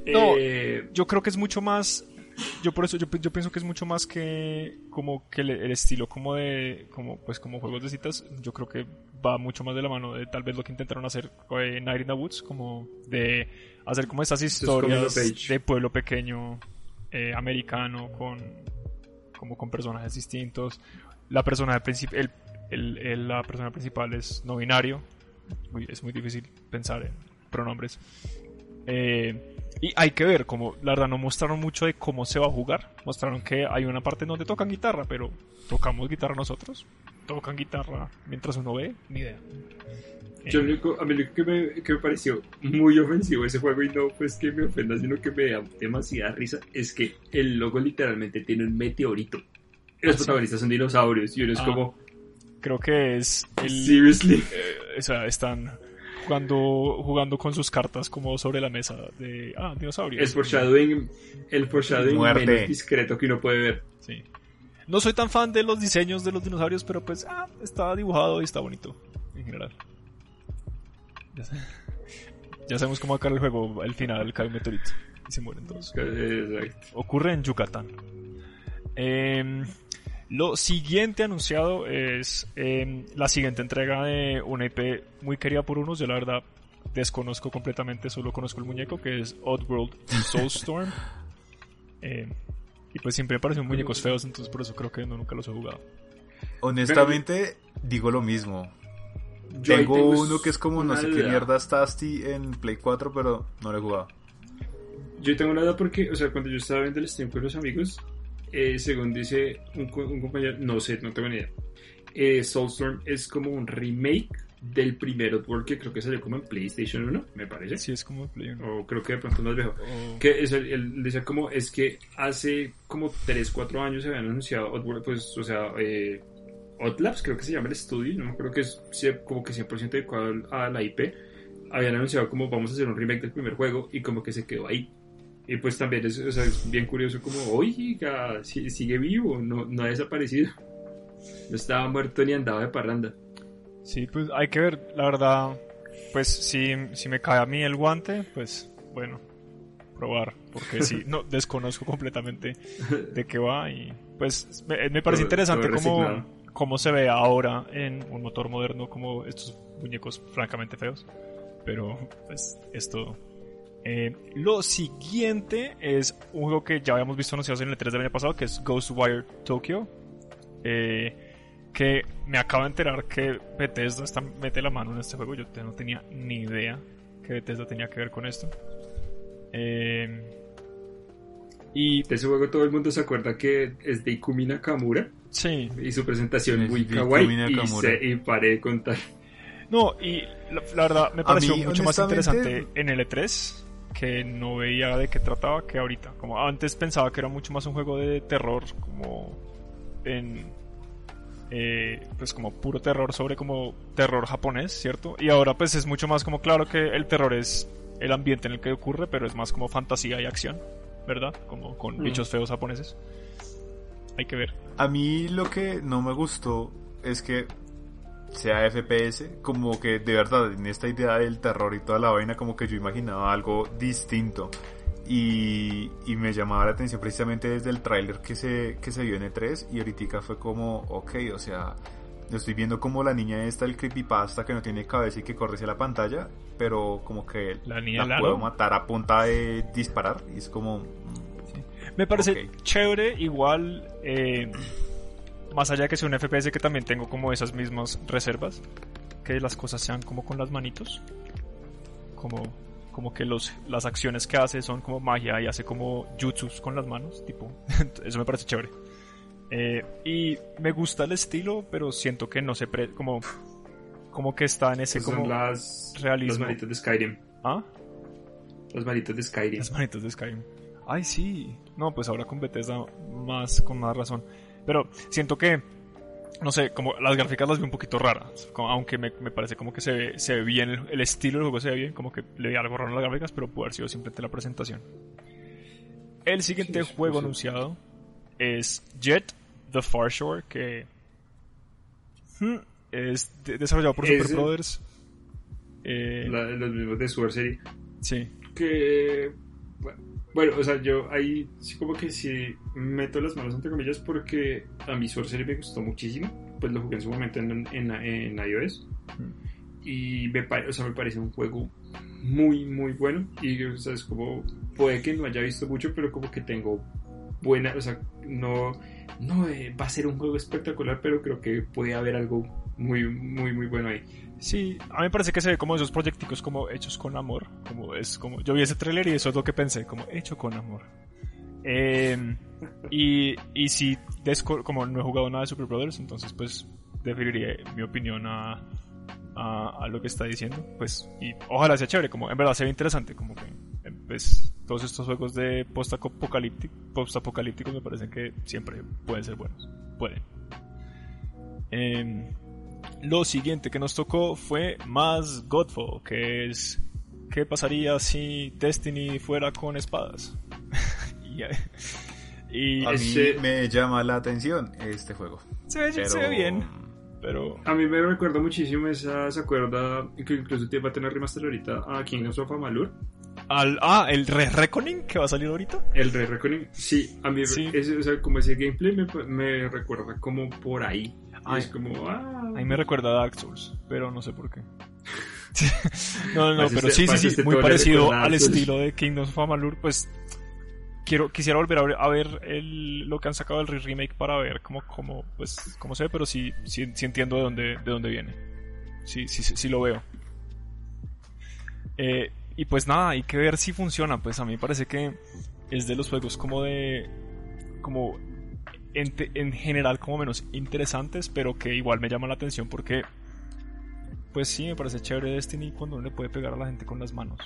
No, eh, yo creo que es mucho más. Yo por eso yo, yo pienso que es mucho más que como que el, estilo como de como pues como juegos de citas. Yo creo que va mucho más de la mano de tal vez lo que intentaron hacer en Night in the Woods, como de hacer como estas historias de pueblo pequeño eh, americano con como con personajes distintos. La persona el, el, la persona principal es no binario. es muy difícil pensar en pronombres. Eh, y hay que ver, como la verdad no mostraron mucho de cómo se va a jugar. Mostraron que hay una parte donde tocan guitarra, pero tocamos guitarra nosotros. Tocan guitarra mientras uno ve, ni idea. Yo lo único, a mí lo que me, que me pareció muy ofensivo ese juego y no pues que me ofenda, sino que me da demasiada risa, es que el logo literalmente tiene un meteorito. Los ah, protagonistas son dinosaurios y uno es ah, como... Creo que es... El, Seriously. Eh, o sea, están jugando, jugando con sus cartas como sobre la mesa de, ah, dinosaurio. El foreshadowing, el foreshadowing menos discreto que uno puede ver. Sí. No soy tan fan de los diseños de los dinosaurios, pero pues, ah, está dibujado y está bonito, en general. Ya, sabemos cómo acabar el juego, al final cae un meteorito y se mueren todos. Ocurre en Yucatán. Eh, lo siguiente anunciado es em, la siguiente entrega de una IP muy querida por unos. Yo la verdad desconozco completamente, solo conozco el muñeco que es Oddworld Soulstorm. eh, y pues siempre me parecen muñecos feos, entonces por eso creo que no, nunca los he jugado. Honestamente, digo lo mismo. tengo, uno que es como no sé qué mierda está en Play 4, pero no lo he jugado. Yo tengo una duda porque, o sea, cuando yo estaba viendo el stream con los amigos, eh, según dice un, compañero, no sé, no tengo ni idea. Eh, Soulstorm es como un remake del primer Oddworld que creo que salió como en PlayStation 1, me parece. Sí, es como Play O creo que de pronto más viejo. Que es el, el, decía como, es que hace como 3, 4 años se habían anunciado Oddworld, pues, o sea, eh, Oddlabs, creo que se llama el estudio, no creo que es como que 100% adecuado a la IP. Habían anunciado como vamos a hacer un remake del primer juego y como que se quedó ahí. Y pues también es, bien curioso como, oiga, sigue vivo, no, no ha desaparecido. No estaba muerto ni andaba de parranda. Sí, pues hay que ver, la verdad, pues si, si me cae a mí el guante, pues bueno, probar, porque sí, no, desconozco completamente de qué va y pues me, parece interesante cómo, cómo se ve ahora en un motor moderno como estos muñecos francamente feos, pero pues esto eh, lo siguiente es un juego que ya habíamos visto anunciado en el 3 del año pasado, que es Ghostwire Tokyo. Eh, que me acabo de enterar que Bethesda está, mete la mano en este juego. Yo no tenía ni idea que Bethesda tenía que ver con esto. Eh, y de ese juego todo el mundo se acuerda que es de Ikumi Nakamura. Sí. Y su presentación es muy kawaii. Y, y paré de contar. No, y la, verdad me pareció mucho más interesante en el E3 que no veía de qué trataba que ahorita. Como antes pensaba que era mucho más un juego de terror, como en eh, pues como puro terror sobre como terror japonés, ¿cierto? Y ahora pues es mucho más como claro que el terror es el ambiente en el que ocurre, pero es más como fantasía y acción, ¿verdad? Como con mm. bichos feos japoneses. Hay que ver. A mí lo que no me gustó es que sea FPS, como que de verdad en esta idea del terror y toda la vaina como que yo imaginaba algo distinto. y, y, me llamaba la atención precisamente desde el tráiler que se, que se vio en E3 y ahorita fue como, ok, o sea, estoy viendo como la niña esta, el creepypasta que no tiene cabeza y que corre hacia la pantalla, pero como que la, niña la puedo matar a punta de disparar y es como... Me parece chévere, igual, eh, más allá de que sea un FPS que también tengo como esas mismas reservas, que las cosas sean como con las manitos, como como que los, las acciones que hace son como magia y hace como jutsus con las manos, tipo, eso me parece chévere. Eh, y me gusta el estilo, pero siento que no se pre como como que está en ese como son las realismo. Las manitas de Skyrim. ¿Ah? Las manitas de Skyrim. Las manitas de Skyrim. Ay, sí. No, pues ahora con Bethesda más con más razón. Pero siento que no sé, como las gráficas las vi un poquito raras, aunque me, parece como que se ve, se ve bien, el, estilo del juego se ve bien, como que le vi algo raro a las gráficas, pero puede haber sido simplemente la presentación. El siguiente juego anunciado es Jet The Far Shore, que hmm, es desarrollado por Super Brothers. Eh, los mismos de Super Serie. Sí. Que bueno, o sea, yo ahí sí como que sí meto las manos entre comillas porque a mi Sorcery me gustó muchísimo. Pues lo jugué en su momento en, en, iOS. Mm. Y me, o sea, me parece un juego muy, muy bueno. Y o sea, es como, puede que no haya visto mucho, pero como que tengo buena, o sea, no, no eh, va a ser un juego espectacular, pero creo que puede haber algo muy, muy, muy bueno ahí. Sí, a mí me parece que se ve como esos proyecticos como hechos con amor, como es como yo vi ese tráiler y eso es lo que pensé, como hecho con amor. Em, y, y si como no he jugado nada de Super Brothers, entonces pues definiría mi opinión a, a, lo que está diciendo, pues y ojalá sea chévere, como en verdad se ve interesante, como que pues todos estos juegos de post-apocalípticos me parecen que siempre pueden ser buenos, pueden. Eh, lo siguiente que nos tocó fue más Godfall, que es ¿qué pasaría si Destiny fuera con espadas? y, a mí me llama la atención este juego. Se ve, bien, pero... A mí me recuerda muchísimo esa, se acuerda, que incluso va a tener remaster ahorita a Kingdoms of Amalur. Al, ah, el Re Reckoning que va a salir ahorita. El Re Reckoning, sí, a mí o sea, como ese gameplay me, me recuerda como por ahí es como, ah. A mí me recuerda a Dark Souls, pero no sé por qué. no, no, pero sí, sí, sí, muy parecido al estilo de Kingdoms of Amalur, pues quiero quisiera volver a ver, el, lo que han sacado del remake para ver cómo, cómo, pues, cómo se ve, pero sí, sí, entiendo de dónde, de dónde viene. Sí, sí, sí, lo veo. Eh, y pues nada, hay que ver si funciona. Pues a mí me parece que es de los juegos como de. como en, general como menos interesantes, pero que igual me llama la atención porque, pues sí, me parece chévere Destiny cuando uno le puede pegar a la gente con las manos.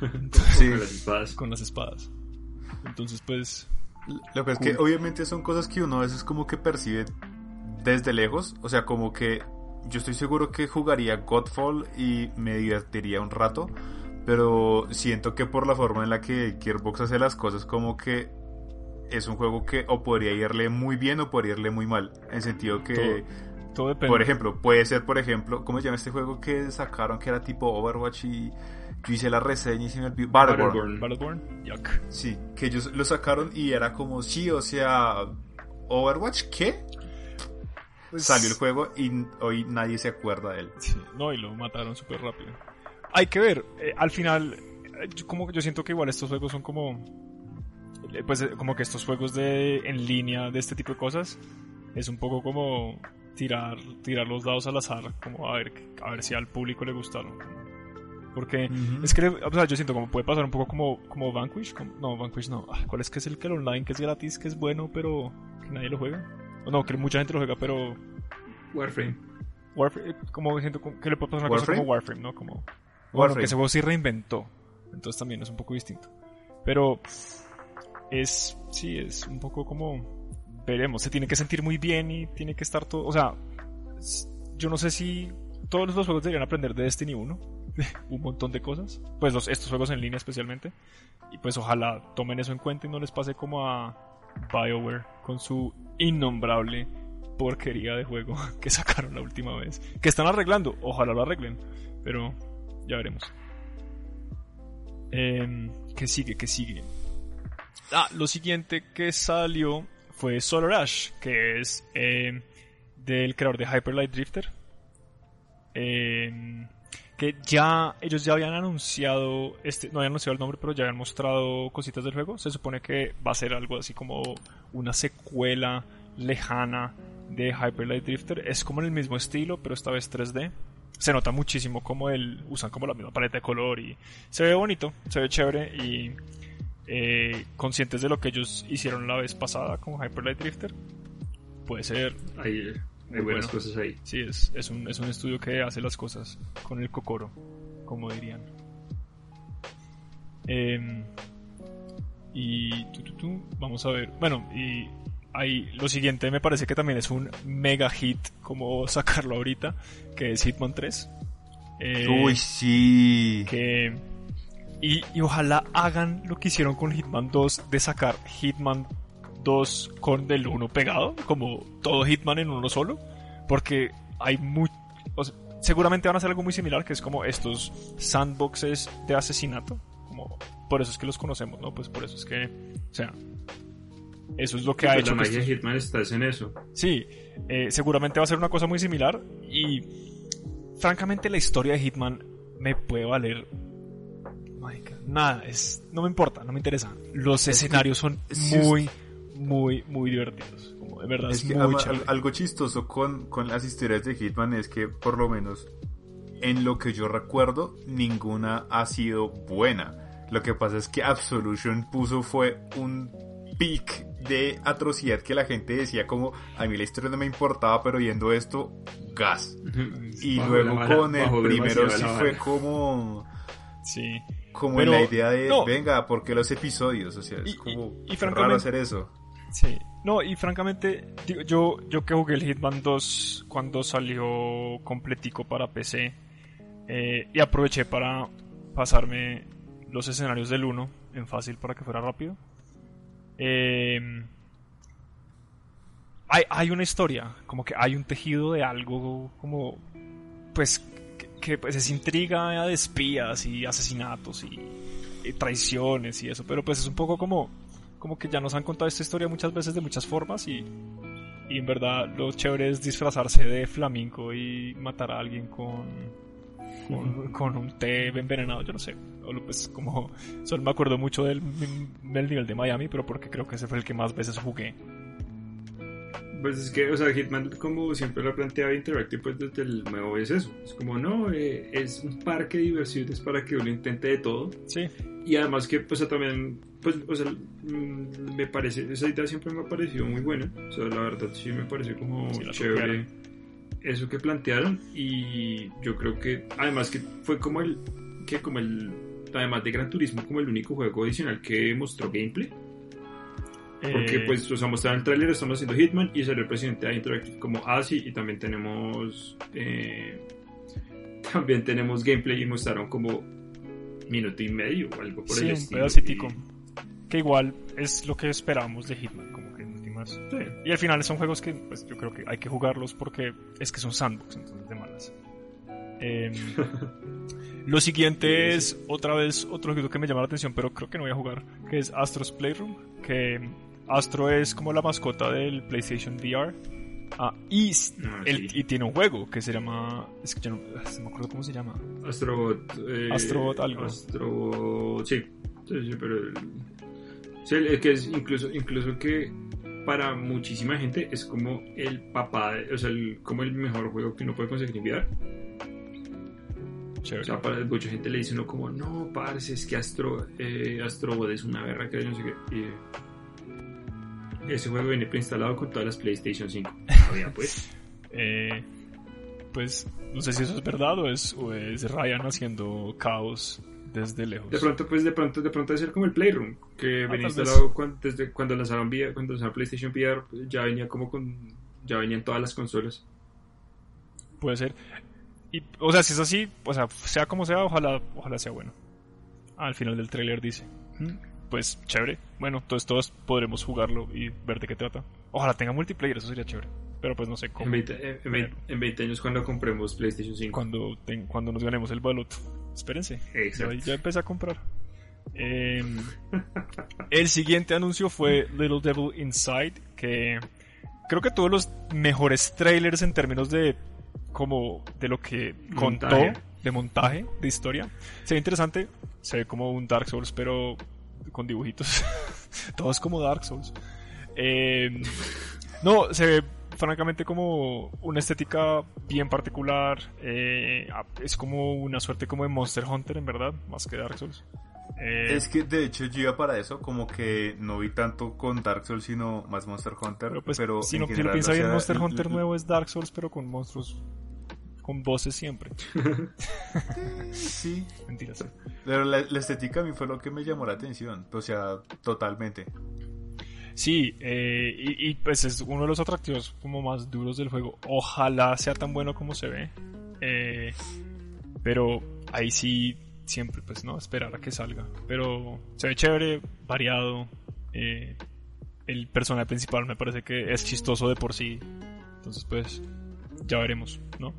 sí. Con las espadas. Con las espadas. Entonces, pues... Lo que es que obviamente son cosas que uno a veces como que percibe desde lejos, o sea, como que yo estoy seguro que jugaría Godfall y me divertiría un rato, pero siento que por la forma en la que Gearbox hace las cosas, como que es un juego que o podría irle muy bien o podría irle muy mal. En sentido que, todo, depende. por ejemplo, puede ser, por ejemplo, ¿cómo se llama este juego que sacaron que era tipo Overwatch y yo hice la reseña y se me olvidó? Battleborn. Battleborn. Yuck. Sí, que ellos lo sacaron y era como, sí, o sea, Overwatch, ¿qué? Pues Salió el juego y hoy nadie se acuerda de él. no, y lo mataron súper rápido. Hay que ver, eh, al final, eh, como yo siento que igual estos juegos son como pues eh, como que estos juegos de en línea de este tipo de cosas es un poco como tirar tirar los dados al azar como a ver a ver si al público le gustaron porque es que o sea, yo siento como puede pasar un poco como como Vanquish no Vanquish no ah, cuál es que es el que el online que es gratis que es bueno pero que nadie lo juega o no que mucha gente lo juega pero Warframe. Warframe eh, como siento que le puede pasar una cosa como Warframe. No como Warframe. que ese juego sí reinventó entonces también es un poco distinto. Pero es, sí, es un poco como, veremos, se tiene que sentir muy bien y tiene que estar todo, o sea, yo no sé si todos los juegos deberían aprender de Destiny 1, un montón de cosas, pues los, estos juegos en línea especialmente, y pues ojalá tomen eso en cuenta y no les pase como a BioWare con su innombrable porquería de juego que sacaron la última vez, que están arreglando, ojalá lo arreglen, pero ya veremos. Eh, ¿Qué sigue? ¿Qué sigue? Ah, lo siguiente que salió fue Solar Ash, que es eh, del creador de Hyper Light Drifter. Eh, que ya ellos ya habían anunciado, este, no habían anunciado el nombre, pero ya habían mostrado cositas del juego. Se supone que va a ser algo así como una secuela lejana de Hyper Light Drifter. Es como en el mismo estilo, pero esta vez 3D. Se nota muchísimo como el, usan como la misma paleta de color y se ve bonito, se ve chévere y eh, conscientes de lo que ellos hicieron la vez pasada con Hyper Light Drifter. Puede ser. Hay, hay buenas bueno. cosas ahí. Sí, es, es, un, es un estudio que hace las cosas con el cocoro, como dirían. Em, y tu, tu, tu, vamos a ver. Bueno, y ahí lo siguiente me parece que también es un mega hit, como sacarlo ahorita, que es Hitman 3. Eh, Uy, sí. Que, y, y, ojalá hagan lo que hicieron con Hitman 2 de sacar Hitman 2 con el 1 pegado, como todo Hitman en uno solo, porque hay muy... O sea, seguramente van a hacer algo muy similar, que es como estos sandboxes de asesinato, como por eso es que los conocemos, ¿no? Pues por eso es que, o sea, eso es lo que sí, ha pues hecho. La magia estos... de Hitman está en eso. Sí, eh, seguramente va a ser una cosa muy similar y francamente la historia de Hitman me puede valer nada, es, no me importa, no me interesa. Los es escenarios son muy, muy, muy divertidos. Como de verdad, es, que muy ama, algo chistoso con, con las historias de Hitman es que, por lo menos, en lo que yo recuerdo, ninguna ha sido buena. Lo que pasa es que Absolution puso fue un pic de atrocidad que la gente decía como a mí la historia no me importaba pero viendo esto gas y bajo luego vara, con el primero sí fue como sí como pero, en la idea de no. venga ¿por qué los episodios? o sea es y, como y, y raro hacer eso sí no y francamente digo, yo yo que jugué el Hitman 2 cuando salió completico para PC eh, y aproveché para pasarme los escenarios del 1 en fácil para que fuera rápido eh, hay, hay, una historia, como que hay un tejido de algo, como, pues, que, pues es intriga de espías y asesinatos y, y, traiciones y eso, pero pues es un poco como, como que ya nos han contado esta historia muchas veces de muchas formas y, y en verdad lo chévere es disfrazarse de flamenco y matar a alguien con, con, con, un té envenenado, yo no sé. Pues como solo me acuerdo mucho del, del, nivel de Miami, pero porque creo que ese fue el que más veces jugué. Pues es que, o sea, Hitman, como siempre lo ha planteado Interactive, pues desde el nuevo es eso. Es como, no, eh, es un parque de diversiones para que uno intente de todo. Sí. Y además que, pues también, pues, o sea, me parece, esa idea siempre me ha parecido muy buena. O sea, la verdad sí me parece como sí, chévere. Eso que plantearon y yo creo que además que fue como el que como el además de Gran Turismo como el único juego adicional que mostró gameplay porque Eh, pues o sea mostraron el tráiler estamos haciendo Hitman y salió el presidente de Interactive como ah sí y también tenemos eh, también tenemos gameplay y mostraron como minuto y medio o algo por sí, el un estilo pedacitico. y- Que igual es lo que esperábamos de Hitman, como que en últimas. Sí. Y al final son juegos que pues, yo creo que hay que jugarlos porque es que son sandbox, entonces de malas. Em, lo siguiente es otra vez otro juego que me llama la atención, pero creo que no voy a jugar, que es Astro's Playroom, que Astro es como la mascota del PlayStation VR. Ah, y, Ah, el- y tiene un juego que se llama. Es que yo no, ah, no me acuerdo cómo se llama. Astrobot. eh, Astrobot algo. Astrobot, sí. Sí, sí, pero. el- Sí, el- el que es incluso, incluso que para muchísima gente es como el papá, de- o sea, el- como el mejor juego que uno puede conseguir en VR. O sea, para mucha gente le dice uno como, no, parce, es que Astro, eh, Astrobot es una guerra que no sé qué. Y, ese juego viene preinstalado con todas las PlayStation 5. Todavía, pues. Eh, pues no sé si eso es verdad o es, o es Ryan haciendo caos desde lejos. De pronto, pues de pronto, de pronto debe ser como el Playroom, que Ah, venía tal instalado cuando, desde cuando lanzaron VR, cuando lanzaron PlayStation VR, pues, ya venía como con, ya venían todas las consolas. Puede ser. Y, o sea, si es así, o sea, sea como sea, ojalá, ojalá sea bueno. Al final del tráiler dice. "Mm, Pues chévere. Bueno, entonces todos podremos jugarlo y ver de qué trata. Ojalá tenga multiplayer, eso sería chévere. Pero pues no sé cómo. En 20, eh, en, 20, en 20 años cuando compremos PlayStation 5. Cuando, ten- cuando nos ganemos el baloto. Espérense. Ya, Exacto. ya empecé a comprar. Em, el siguiente anuncio fue Little Devil Inside, que creo que todos los mejores trailers en términos de como de lo que contó, de montaje, de historia. Se ve interesante, se ve como un Dark Souls, pero con dibujitos. Todo es como Dark Souls. Em, no, se ve francamente como una estética bien particular. eh, es como una suerte como de Monster Hunter, en verdad, más que Dark Souls. Eh, Es que de hecho yo iba para eso, como que no vi tanto con Dark Souls, sino más Monster Hunter. pero pues, pero si en no si lo piensa bien, Monster Hunter nuevo es Dark Souls, pero con monstruos. Con voces siempre. Sí, Mentiras. pero la, la estética a mí fue lo que me llamó la atención. O sea, totalmente. Sí, eh, y, y, pues es uno de los atractivos como más duros del juego. Ojalá sea tan bueno como se ve. Eh, pero ahí sí, siempre, pues no, esperar a que salga. Pero se ve chévere, variado. eh, el personaje principal me parece que es chistoso de por sí. Entonces, pues, ya veremos, ¿no?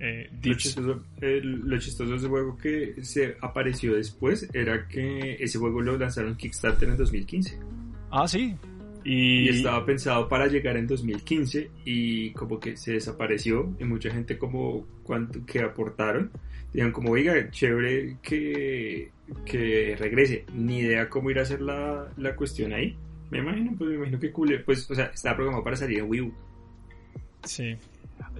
Eh, Lo chistoso, el- lo chistoso de ese juego que se apareció después era que ese juego lo lanzaron Kickstarter en 2015 Ah, sí. y Y, estaba pensado para llegar en 2015 y como que se desapareció y mucha gente como cuando, que aportaron dijeron como oiga chévere que, que regrese ni idea cómo ir a hacer la, la cuestión ahí me imagino pues me imagino que cool pues o sea estaba programado para salir en Wii U sí.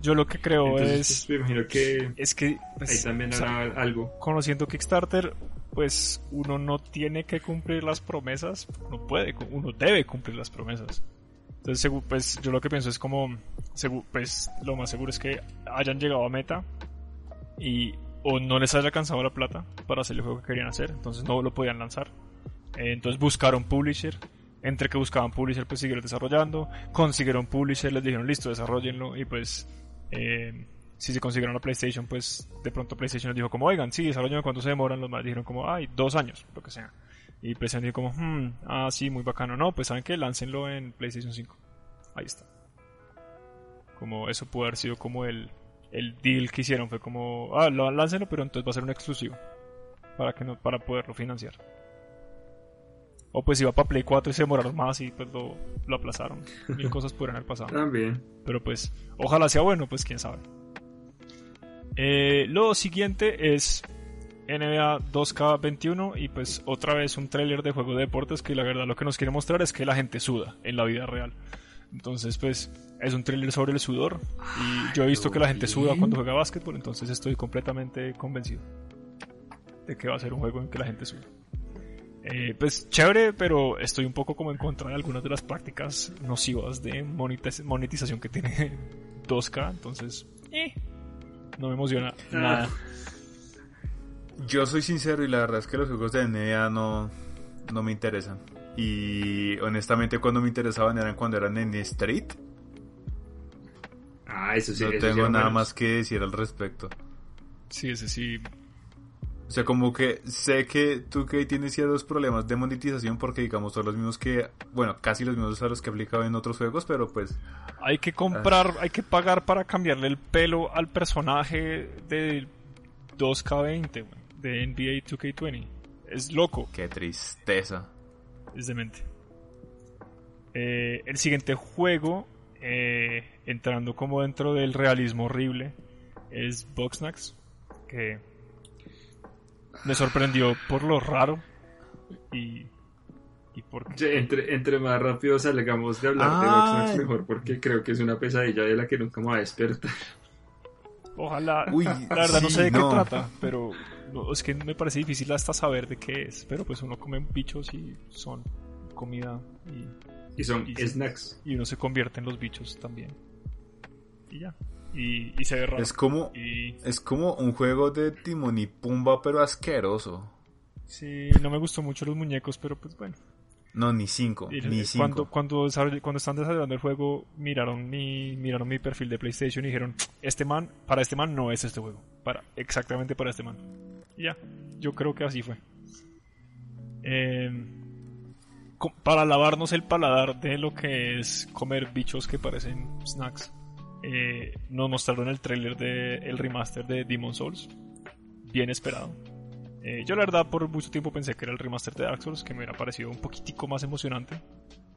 Yo lo que creo entonces es. pues, me imagino que Es que. pues, ahí también o sea, hará algo conociendo Kickstarter, pues uno no tiene que cumplir las promesas, uno puede, uno debe cumplir las promesas. Entonces, pues yo lo que pienso es como, pues lo más seguro es que hayan llegado a meta y o no les haya alcanzado la plata para hacer el juego que querían hacer, entonces no lo podían lanzar. Eh, entonces buscaron publisher, entre que buscaban publisher pues siguieron desarrollando, consiguieron publisher, les dijeron listo, desarrollenlo y pues eh, si se consiguieron la PlayStation pues de pronto PlayStation les dijo como oigan, sí, desarrollen cuánto se demoran, los más dijeron como ay, dos años, lo que sea. Y PlayStation dijo como, hmm, ah sí, muy bacano, no, pues saben que láncenlo en PlayStation 5. Ahí está. Como eso puede haber sido como el, el deal que hicieron, fue como, ah, lo, láncenlo, pero entonces va a ser un exclusivo para que no, para poderlo financiar. O pues iba para Play 4 y se demoraron más y pues lo, lo aplazaron. Mil cosas pudieron haber pasado. también Pero pues, ojalá sea bueno, pues quién sabe. Eh, lo siguiente es NBA 2K21 y pues otra vez un tráiler de juego de deportes que la verdad lo que nos quiere mostrar es que la gente suda en la vida real. Entonces pues es un tráiler sobre el sudor y yo he visto que la gente suda cuando juega básquetbol, entonces estoy completamente convencido de que va a ser un juego en que la gente suda. Eh, pues chévere, pero estoy un poco como en contra de algunas de las prácticas nocivas de monetiz- monetización que tiene 2K, entonces eh, no me emociona nada. Yo soy sincero y la verdad es que los juegos de NBA no, no me interesan. Y honestamente cuando me interesaban eran cuando eran en Street. ah eso sí No eso sí tengo nada más que decir al respecto. Sí, ese sí. O sea, como que sé que tú que tienes ciertos problemas de monetización porque digamos son los mismos que, bueno, casi los mismos a los que he aplicado en otros juegos, pero pues Hay que comprar, hay que pagar para cambiarle el pelo al personaje de 2K20, güey, de NBA 2K20. Es loco. qué tristeza. es demente. Eh, el siguiente juego, eh, entrando como dentro del realismo horrible, es Boxnax, que me sorprendió por lo raro y, y por Entre, entre más rápido salgamos de hablar de Ay. Voxnax mejor porque creo que es una pesadilla de la que nunca me va a despertar. Ojalá, Uy, la verdad no sé de qué trata, pero no, es que me parece difícil hasta saber de qué es, pero pues uno come bichos y son comida y Y son Y snacks. y uno se convierte en los bichos también. Y ya. Y, y se ve raro. Es como Y es como un juego de Timón y Pumba pero asqueroso. sí, no me gustó mucho los muñecos, pero pues bueno. No, ni cinco, Y ni cuando, cinco. cuando, cuando están desarrollando el juego, miraron mi, miraron mi perfil de PlayStation y dijeron, este man, para este man no es este juego. Para, exactamente para este man. Y ya, yo creo que así fue. Eh, co- para lavarnos el paladar de lo que es comer bichos que parecen snacks, eh, nos mostraron el tráiler de el remaster de Demon Souls. Bien esperado. Eh, yo la verdad por mucho tiempo pensé que era el remaster de Dark Souls, que me hubiera parecido un poquitico más emocionante.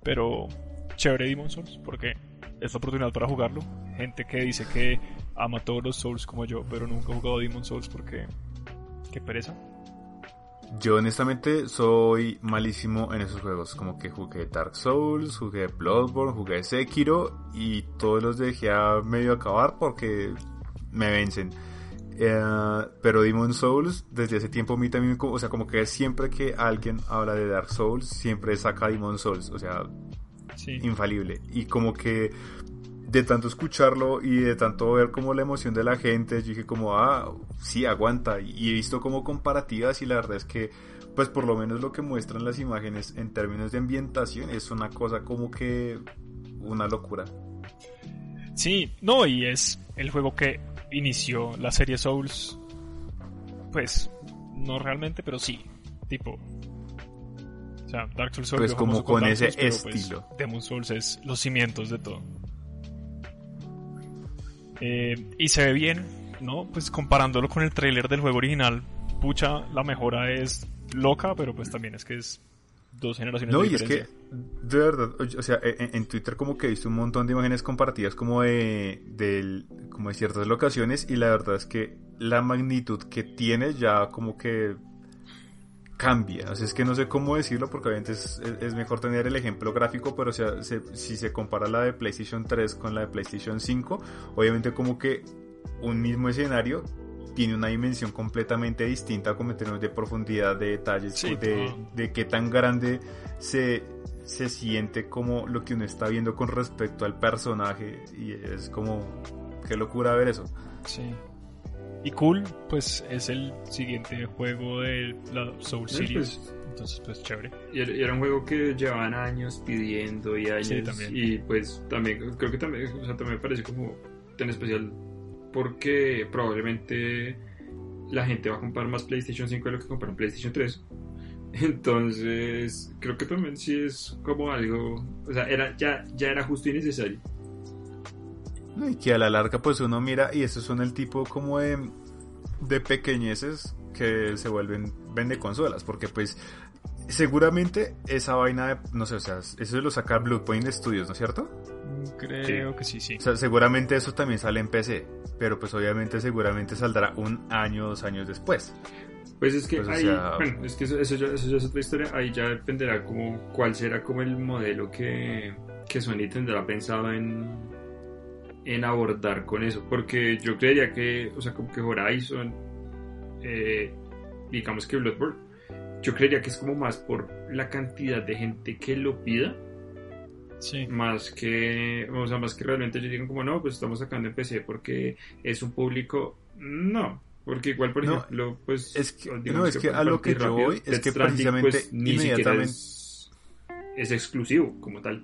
Pero chévere Demon Souls, porque es la oportunidad para jugarlo. Gente que dice que ama todos los Souls como yo, pero nunca ha jugado Demon Souls porque... Qué pereza. Yo honestamente soy malísimo en esos juegos. Como que jugué Dark Souls, jugué Bloodborne, jugué Sekiro y todos los dejé a medio acabar porque me vencen. Eh, pero Demon Souls, desde hace tiempo a mí también, o sea, como que siempre que alguien habla de Dark Souls, siempre saca Demon Souls, o sea, infalible. Y como que de tanto escucharlo y de tanto ver como la emoción de la gente, yo dije como, ah, sí, aguanta. Y he visto como comparativas y la verdad es que, pues por lo menos lo que muestran las imágenes en términos de ambientación es una cosa como que una locura. Sí, no, y es el juego que inició la serie Souls. Pues, no realmente, pero sí, tipo. O sea, Dark Souls pues como con, ese pues, estilo. Demon Souls es los cimientos de todo. Eh, y se ve bien, ¿no? Pues comparándolo con el trailer del juego original, pucha, la mejora es loca, pero pues también es que es dos generaciones no, y es que, de verdad, o sea, en, Twitter como que he visto un montón de imágenes compartidas como de, como de ciertas locaciones y la verdad es que la magnitud que tiene ya como que cambia. O sea, es que no sé cómo decirlo porque obviamente es, es mejor tener el ejemplo gráfico, pero o sea, si se compara la de PlayStation 3 con la de PlayStation 5, obviamente como que un mismo escenario tiene una dimensión completamente distinta como en términos de profundidad, de detalles, de, de, qué tan grande se, se siente como lo que uno está viendo con respecto al personaje y es como, qué locura ver eso. Sí. Y Cool, pues es el siguiente juego de la Soul Series. Pues, entonces, pues chévere. Y era un juego que llevaban años pidiendo y años. Y pues también, creo que también, o sea, también me parece como tan especial porque probablemente la gente va a comprar más PlayStation 5 de lo que comprar PlayStation 3. Entonces, creo que también sí es como algo, o sea, era, ya, ya era justo y necesario. Y que a la larga pues uno mira y esos son el tipo como de, de pequeñeces que se vuelven vende consolas, porque pues seguramente esa vaina de, no sé, o sea, eso lo saca Bloodpoint Studios, ¿no es cierto? Creo que sí, sí. O sea, seguramente eso también sale en PC, pero pues obviamente seguramente saldrá un año, dos años después. Pues es que pues, ahí, bueno, es que eso, eso, ya, es otra historia, ahí ya dependerá como cuál será como el modelo que, que Sony tendrá pensado en, en abordar con eso, porque yo creería que, o sea, como que Horizon, eh, digamos que Bloodborne, yo creería que es como más por la cantidad de gente que lo pida, sí. más que, o sea, más que realmente ellos digan como no, pues estamos sacando en PC porque es un público, no, porque igual, por ejemplo, pues. Es que, no, es que, a lo que yo voy es que precisamente pues, ni siquiera es, es, exclusivo como tal.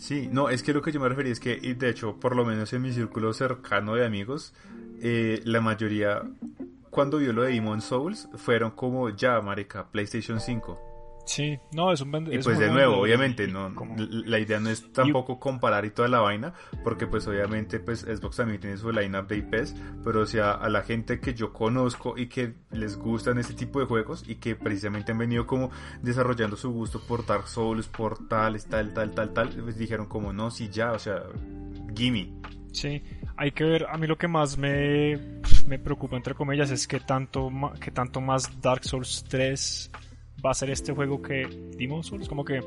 Sí, no, es que lo que yo me refería es que, de hecho, por lo menos en mi círculo cercano de amigos, eh, la mayoría, cuando vio lo de Demon Souls, fueron como, ya, marica, PlayStation 5. Sí, no, es un Y pues de nuevo, obviamente, no, la idea no es tampoco comparar y toda la vaina, porque pues obviamente pues Xbox también tiene su lineup de IPs, pero o sea, a la gente que yo conozco y que les gustan este tipo de juegos y que precisamente han venido como desarrollando su gusto por Dark Souls, por tal, tal, tal, tal, tal, pues dijeron como no, sí ya, o sea, gimme. Sí, hay que ver, a mí lo que más me, me preocupa entre comillas es que tanto, que tanto más Dark Souls 3 va a ser este juego que Demon Souls. Como que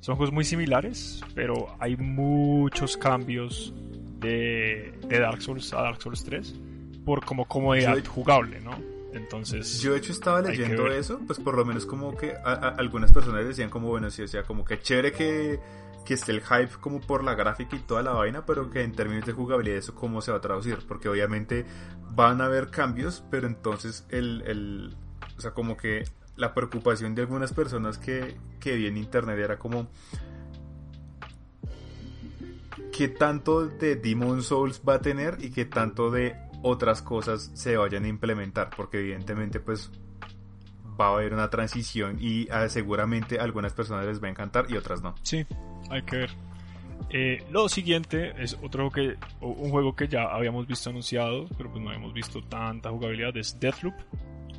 son juegos muy similares, pero hay muchos cambios de, Dark Souls a Dark Souls 3 por como comodidad jugable, ¿no? Entonces. Yo, de hecho, estaba leyendo eso, pues por lo menos, como que algunas personas decían, como bueno, sí, o sea, como que chévere que, que esté el hype como por la gráfica y toda la vaina, pero que en términos de jugabilidad, eso cómo se va a traducir, porque obviamente van a haber cambios, pero entonces el, el o sea, como que la preocupación de algunas personas que, que vi en internet era como qué tanto de Demon Souls va a tener y qué tanto de otras cosas se vayan a implementar, porque evidentemente pues va a haber una transición y ah, seguramente a algunas personas les va a encantar y otras no. Sí, hay que ver. Eh, lo siguiente es otro que, un juego que ya habíamos visto anunciado, pero pues no habíamos visto tanta jugabilidad, es Deathloop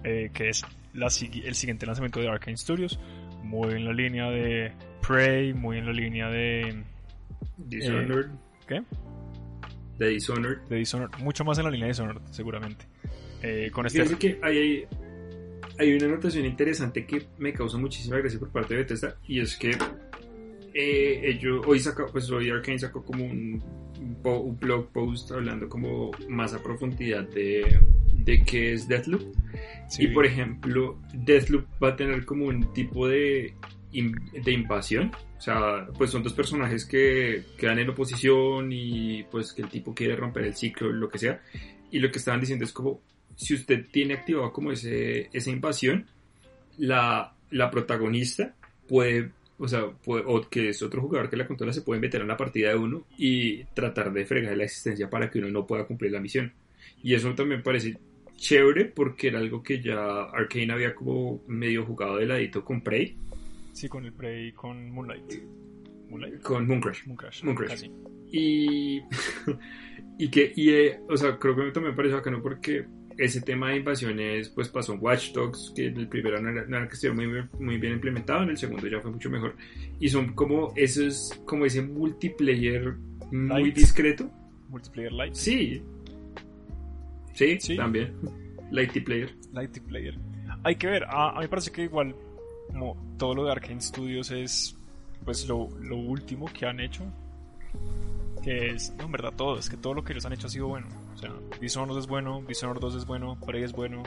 eh, que es la, el siguiente lanzamiento de Arkane Studios, muy en la línea de Prey, muy en la línea de... Dishonored. Eh, ¿Qué? De Dishonored. De Dishonored, mucho más en la línea de Dishonored, seguramente. Eh, con este... que hay, hay una anotación interesante que me causó muchísima gracia por parte de Bethesda y es que eh, ellos hoy sacó, pues hoy Arkane sacó como un, un, blog post hablando como más a profundidad de, de qué es Deathloop. Y por ejemplo Deathloop va a tener como un tipo de de invasión. O sea pues son dos personajes que quedan en oposición y pues que el tipo quiere romper el ciclo lo que sea. Y lo que estaban diciendo es como si usted tiene activado como ese, esa invasión, la, la protagonista puede, o sea, o que es otro jugador que la controla, se puede meter en la partida de uno y tratar de fregar la existencia para que uno no pueda cumplir la misión. Y eso también parece chévere porque era algo que ya Arkane había como medio jugado de ladito con Prey. Sí, con el Prey con Moonlight. Moonlight. Con Mooncrash. Mooncrash. Mooncrash. Y, y que, y, eh, o sea, creo que también parece bacano porque ese tema de invasiones pues pasó en Watch Dogs, que el primero no era, que estuviera muy, muy bien implementado, en el segundo ya fue mucho mejor. Y son como esos, como ese multiplayer muy discreto. Multiplayer light. Sí. Sí, sí. también. Lighty player. Lighty player. Hay que ver, a, mí me parece que igual como todo lo de Arkane Studios es pues lo, lo último que han hecho. Que es, no, en verdad todo, es que todo lo que ellos han hecho ha sido bueno. O sea, Dishonored es bueno, Dishonored 2 es bueno, Prey es bueno,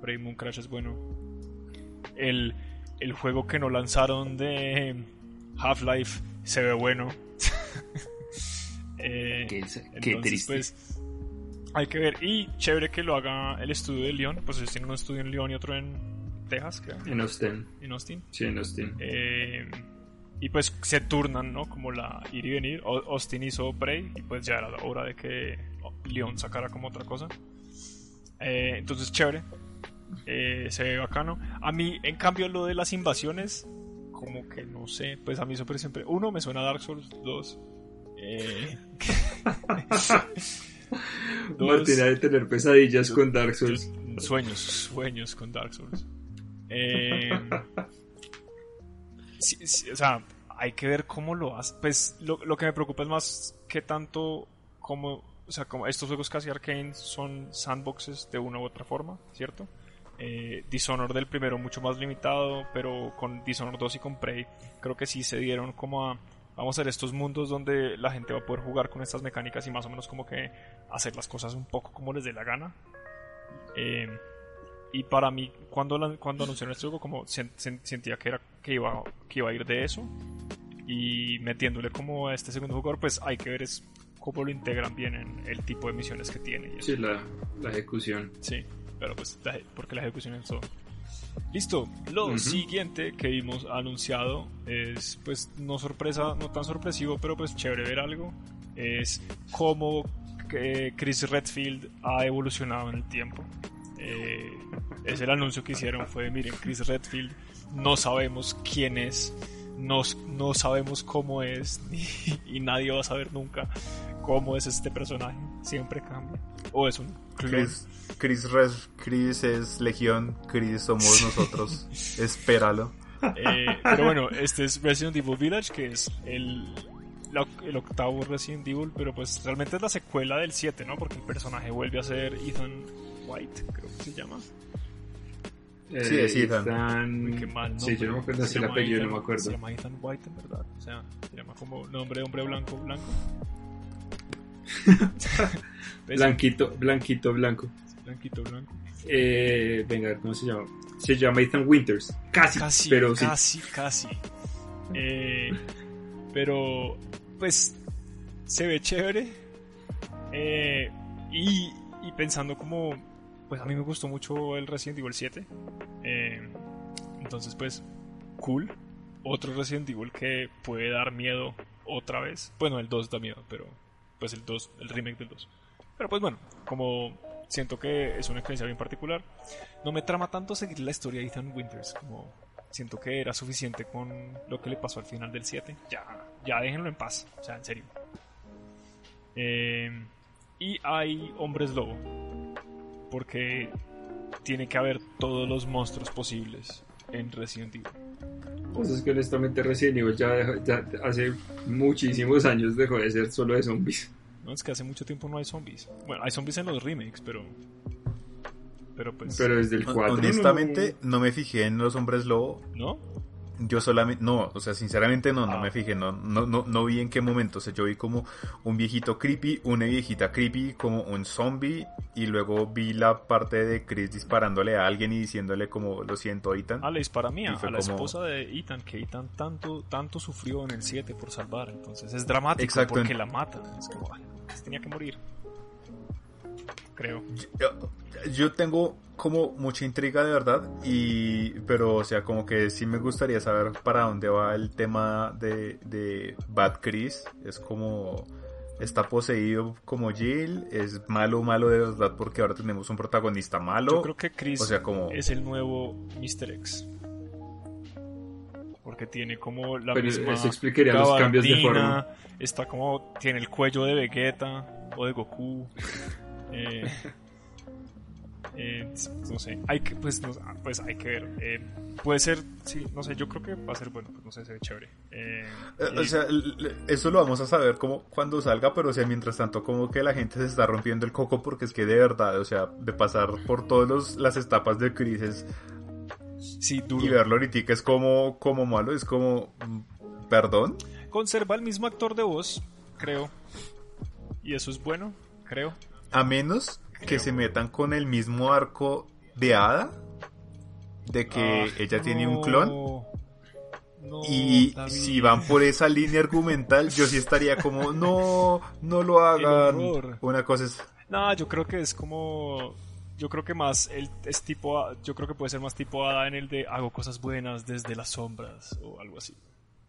Prey Moon Crash es bueno. El, el juego que no lanzaron de Half-Life se ve bueno. eh, qué, triste. Pues, hay que ver. Y chévere que lo haga el estudio de León. Pues ellos tienen un estudio en León y otro en Texas, creo. En Austin. En Austin. Sí, en Austin. Eh, y pues se turnan, ¿no? Como la ir y venir. Austin hizo Prey y pues ya era la hora de que Leon sacara como otra cosa. Eh, entonces, chévere. Eh, se ve bacano. A mí, en cambio, lo de las invasiones, como que no sé, pues a mí siempre, siempre. Uno, me suena a Dark Souls. Dos, eh... dos de tener pesadillas con Dark Souls. Sueños, sueños con Dark Souls. Eh, o sea, hay que ver cómo lo hace. Pues lo, lo, que me preocupa es más que tanto como, o sea, como estos juegos casi arcane son sandboxes de una u otra forma, ¿cierto? Eh, Dishonored del primero mucho más limitado, pero con Dishonored 2 y con Prey creo que sí se dieron como a vamos a hacer estos mundos donde la gente va a poder jugar con estas mecánicas y más o menos como que hacer las cosas un poco como les dé la gana. Eh, y para mí, cuando, cuando anunciaron este juego, como sentía que, era, que, iba, que iba a ir de eso. Y metiéndole como a este segundo jugador, pues hay que ver es cómo lo integran bien en el tipo de misiones que tiene. Y Sí, la, la, ejecución. Sí, pero pues porque la ejecución es todo. Listo, lo siguiente que vimos anunciado es pues no sorpresa, no tan sorpresivo, pero pues chévere ver algo. Es cómo eh, Chris Redfield ha evolucionado en el tiempo. Eh, es el anuncio que hicieron fue, miren, Chris Redfield, no sabemos quién es, no, no sabemos cómo es y, nadie va a saber nunca cómo es este personaje, siempre cambia. O es un Chris, Chris, Chris es Legión, Chris somos nosotros, espéralo. Eh, pero bueno, este es Resident Evil Village, que es el, el octavo Resident Evil, pero pues realmente es la secuela del 7, ¿no? Porque el personaje vuelve a ser Ethan White, creo que se llama. Eh, sí, es Ethan. qué mal, Sí, yo no me acuerdo si el apellido, no me acuerdo. Se llama Ethan White, en verdad. O sea, se llama como nombre de hombre blanco, blanco. blanquito, blanquito, blanco. Blanquito, blanco. Eh, venga, ¿cómo se llama? Se llama Ethan Winters. Casi, casi pero casi, casi. Eh, pero, pues, se ve chévere. Eh, y, y pensando como pues a mí me gustó mucho el Resident Evil 7. Eh, entonces, pues, cool. Otro Resident Evil que puede dar miedo otra vez. Bueno, el 2 da miedo, pero pues el 2, el remake del 2. Pero pues bueno, como siento que es una experiencia bien particular, no me trama tanto seguir la historia de Ethan Winters, como siento que era suficiente con lo que le pasó al final del 7. Ya, ya déjenlo en paz, o sea, en serio. Eh, y hay hombres lobo porque tiene que haber todos los monstruos posibles en Resident Evil. Pues es que honestamente Resident Evil ya, dejó- ya hace muchísimos años dejó de ser solo de zombies. No, es que hace mucho tiempo no hay zombies. Bueno, hay zombies en los remakes, pero. Pero pues. Pero desde el 4. Honestamente, no me fijé en los hombres lobo. ¿No? Yo solamente, no, o sea, sinceramente no, no Ah. me fijé, no, no, no, no vi en qué momento. O sea, yo vi como un viejito creepy, una viejita creepy, como un zombie, y luego vi la parte de Chris disparándole a alguien y diciéndole como, lo siento, Ethan. Ah, le dispara a Mía, a la esposa de Ethan, que Ethan tanto, tanto sufrió en el 7 por salvar. Entonces es dramático Exacto. porque la matan. Es como, ay, pues tenía que morir. Creo. Yo, yo tengo como mucha intriga de verdad y pero o sea como que sí me gustaría saber para dónde va el tema de, de Bad Chris es como está poseído como Jill es malo malo de verdad porque ahora tenemos un protagonista malo Yo creo que Chris o sea, como- es el nuevo Mr. X. Porque tiene como la Pero misma eso explicaría los cambios de forma. Está como. Tiene el cuello de Vegeta o de Goku. Eh, eh, no sé. Hay que, pues, no- pues hay que ver. eh, puede ser, sí, no sé. Yo creo que va a ser bueno. Pues no sé, se ve chévere. Eh, O sea, eso lo vamos a saber como cuando salga, pero o sea, mientras tanto como que la gente se está rompiendo el coco porque es que de verdad, o sea, de pasar por todas las etapas de Chris es, sí, duro. y verlo ahorita es como, como malo, es como, mm, perdón. Conserva el mismo actor de voz, creo. Y eso es bueno, creo. A menos que se metan con el mismo arco de Ada, de que Ah, ella tiene un clon. no, Y David. si van por esa línea argumental, yo sí estaría como, no, no lo hagan. Una cosa es, No, yo creo que es como. Yo creo que más. El, es tipo. A- Yo creo que puede ser más tipo Ada en el de hago cosas buenas desde las sombras o algo así.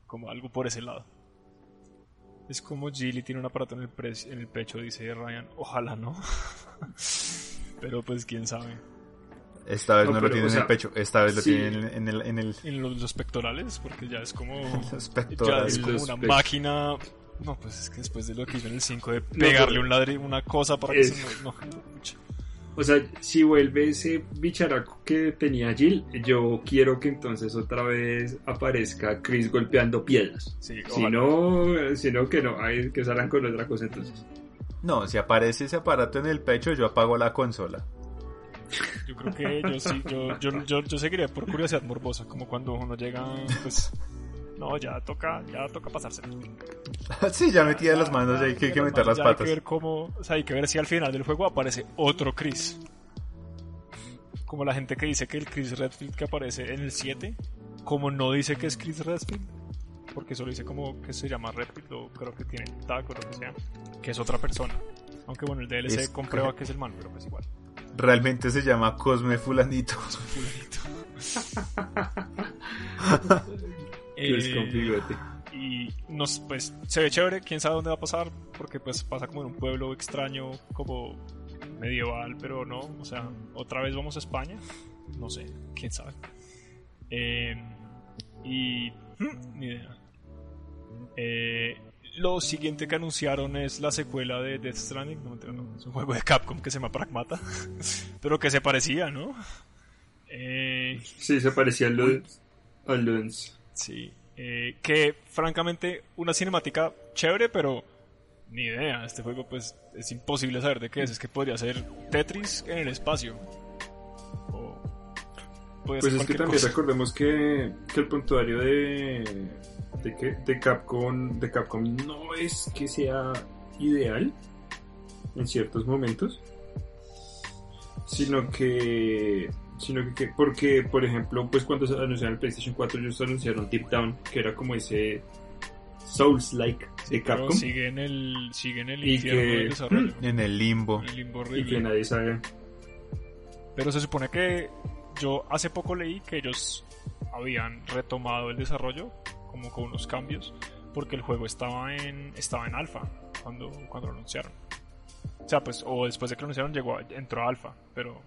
Como algo por ese lado. Es como Gilly tiene un aparato en el, pre- en el pecho, dice Ryan. Ojalá no. Pero pues quién sabe. esta vez No, no, pero, lo tiene o en el pecho, esta vez lo sí. tiene en, en el, en el En los, los pectorales, porque ya es como. los Ya es como Los una máquina. No, pues es que después de lo que hizo en el 5 de No, pegarle pero- un ladrillo, una cosa para que Es- se. No. O sea, si vuelve ese bicharaco que tenía Jill, yo quiero que entonces otra vez aparezca Chris golpeando piedras. Sí, Si no, si no, que no, hay que salgan con otra cosa entonces. No, si aparece ese aparato en el pecho, yo apago la consola. Yo creo que yo sí, yo, yo, yo, yo seguiría por curiosidad morbosa, como cuando uno llega, pues, no, ya toca, ya toca pasarse. sí, ya metí de las manos, ya hay que, hay que meter las patas. Hay que ver cómo, o sea, hay que ver si al final del juego aparece otro Chris. Como la gente que dice que el Chris Redfield que aparece en el 7, como no dice que es Chris Redfield, porque solo dice como que se llama Redfield o creo que tiene el tag o lo que sea, que es otra persona. Aunque bueno, el DLC Es- comprueba que es el man, pero pues igual. Realmente se llama Cosme Fulanito. Eh, Desconfígate. y nos pues se ve chévere quién sabe dónde va a pasar porque pues pasa como en un pueblo extraño como medieval pero no o sea otra vez vamos a España no sé quién sabe Eh, y hmm, ni idea Eh, lo siguiente que anunciaron es la secuela de Death Stranding no, no, es un juego de Capcom que se llama Pragmata pero que se parecía ¿no? Eh, Sí, se parecía a Ludens. Sí. eh, que francamente una cinemática chévere, pero ni idea. Este juego pues es imposible saber de qué es. Es que podría ser Tetris en el espacio. O puede Pues ser es que también cosa. recordemos que, que el puntuario de, de, qué? de Capcom de Capcom no es que sea ideal en ciertos momentos, sino que sino que, que- porque por ejemplo pues cuando se anunciaron el PlayStation 4 ellos anunciaron Deep Down que era como ese Souls like de Pero Capcom sigue en el, sigue en el Y infierno que- del desarrollo. En el limbo. El limbo y que nadie sabe Pero se supone que yo hace poco leí que ellos habían retomado el desarrollo, como con unos cambios, porque el juego estaba en estaba en alfa cuando, cuando lo anunciaron. O sea, pues, o después de que lo anunciaron llegó a- entró a alfa, pero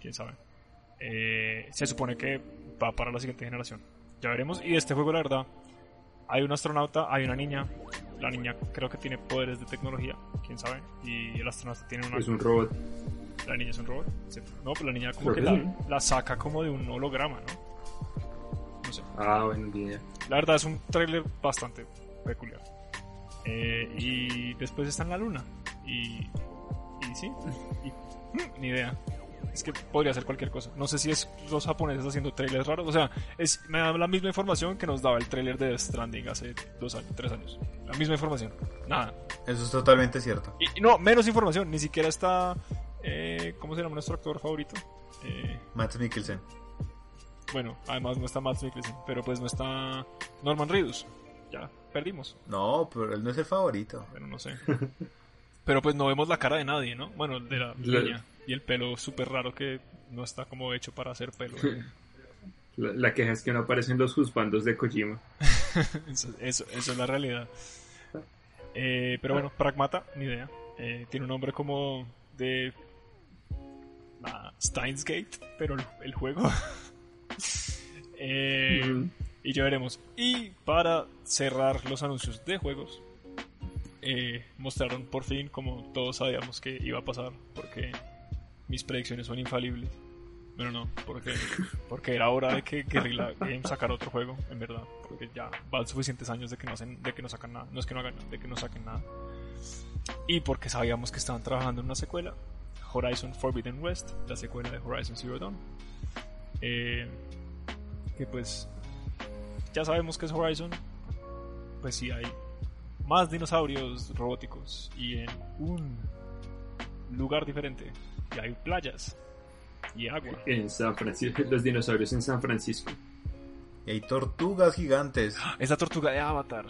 quién sabe. Eh, se supone que va para la siguiente generación. Ya veremos. Y de este juego, la verdad, hay un astronauta, hay una niña. La niña creo que tiene poderes de tecnología, quién sabe. Y el astronauta tiene una es un robot La niña es un robot. Se- No, pues la niña como Creo que que la, sí. la saca como de un holograma, ¿no? No sé. Ah, bueno, bien. La verdad es un tráiler bastante peculiar. Eh, y después está en la luna. Y, y sí, y, mm, ni idea. Es que podría ser cualquier cosa. No sé si es los japoneses haciendo trailers raros. O sea, es, me da la misma información que nos daba el trailer de Death Stranding hace dos años, tres años. La misma información. Nada. Eso es totalmente cierto. Y, y no, menos información. Ni siquiera está... eh, ¿Cómo se llama nuestro actor favorito? Eh, Matt Mikkelsen. bueno, además no está Matt Mikkelsen. Pero pues no está Norman Reedus. Ya, perdimos. No, pero él no es el favorito. Bueno, no sé. Pero pues no vemos la cara de nadie, ¿no? Bueno, de la La- niña. Y el pelo súper raro que no está como hecho para hacer pelo. La, la queja es que no aparecen los juzbandos de Kojima. eso, eso, eso es la realidad. Eh, pero bueno, Pragmata, ni idea. Eh, tiene un nombre como de ah, Steins Gate, pero el, el juego. Eh, Mm. Y ya veremos. Y para cerrar los anuncios de juegos, eh, mostraron por fin, como todos sabíamos que iba a pasar, porque mis predicciones son infalibles. Pero no, porque, porque era hora de que Guerrilla Games sacara otro juego, en verdad. Porque ya van suficientes años de que no, hacen, de que no sacan nada. No es que no hagan nada, de que no saquen nada. Y porque sabíamos que estaban trabajando en una secuela, Horizon Forbidden West, la secuela de Horizon Zero Dawn. Eh, que pues ya sabemos que es Horizon, pues sí hay más dinosaurios robóticos y en un lugar diferente. Y hay playas y agua. En San Francisco, los dinosaurios en San Francisco. Y hay tortugas gigantes. Es la tortuga de Avatar.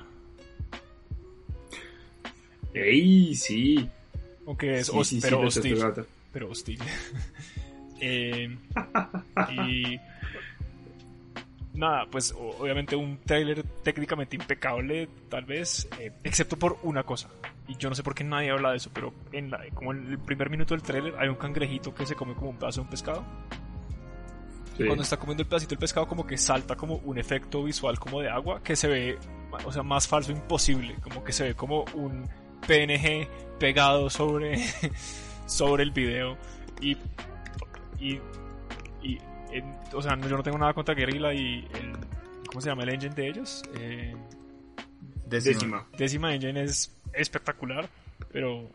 ¡Ey! Sí. Aunque es Sí, pero hostil. Pero hostil. Eh, y. Nada, pues obviamente un trailer técnicamente impecable, tal vez, eh, excepto por una cosa. Y yo no sé por qué nadie habla de eso, pero en la, como en el primer minuto del trailer hay un cangrejito que se come como un pedazo de un pescado. Sí. Cuando está comiendo el pedacito del pescado, como que salta como un efecto visual como de agua que se ve, o sea, más falso imposible. Como que se ve como un PNG pegado sobre, sobre el video. Y, y, y en- o sea, yo no tengo nada contra Guerrilla y el, ¿cómo se llama el engine de ellos? Eh, Décima. Décima. Décima Engine es espectacular, pero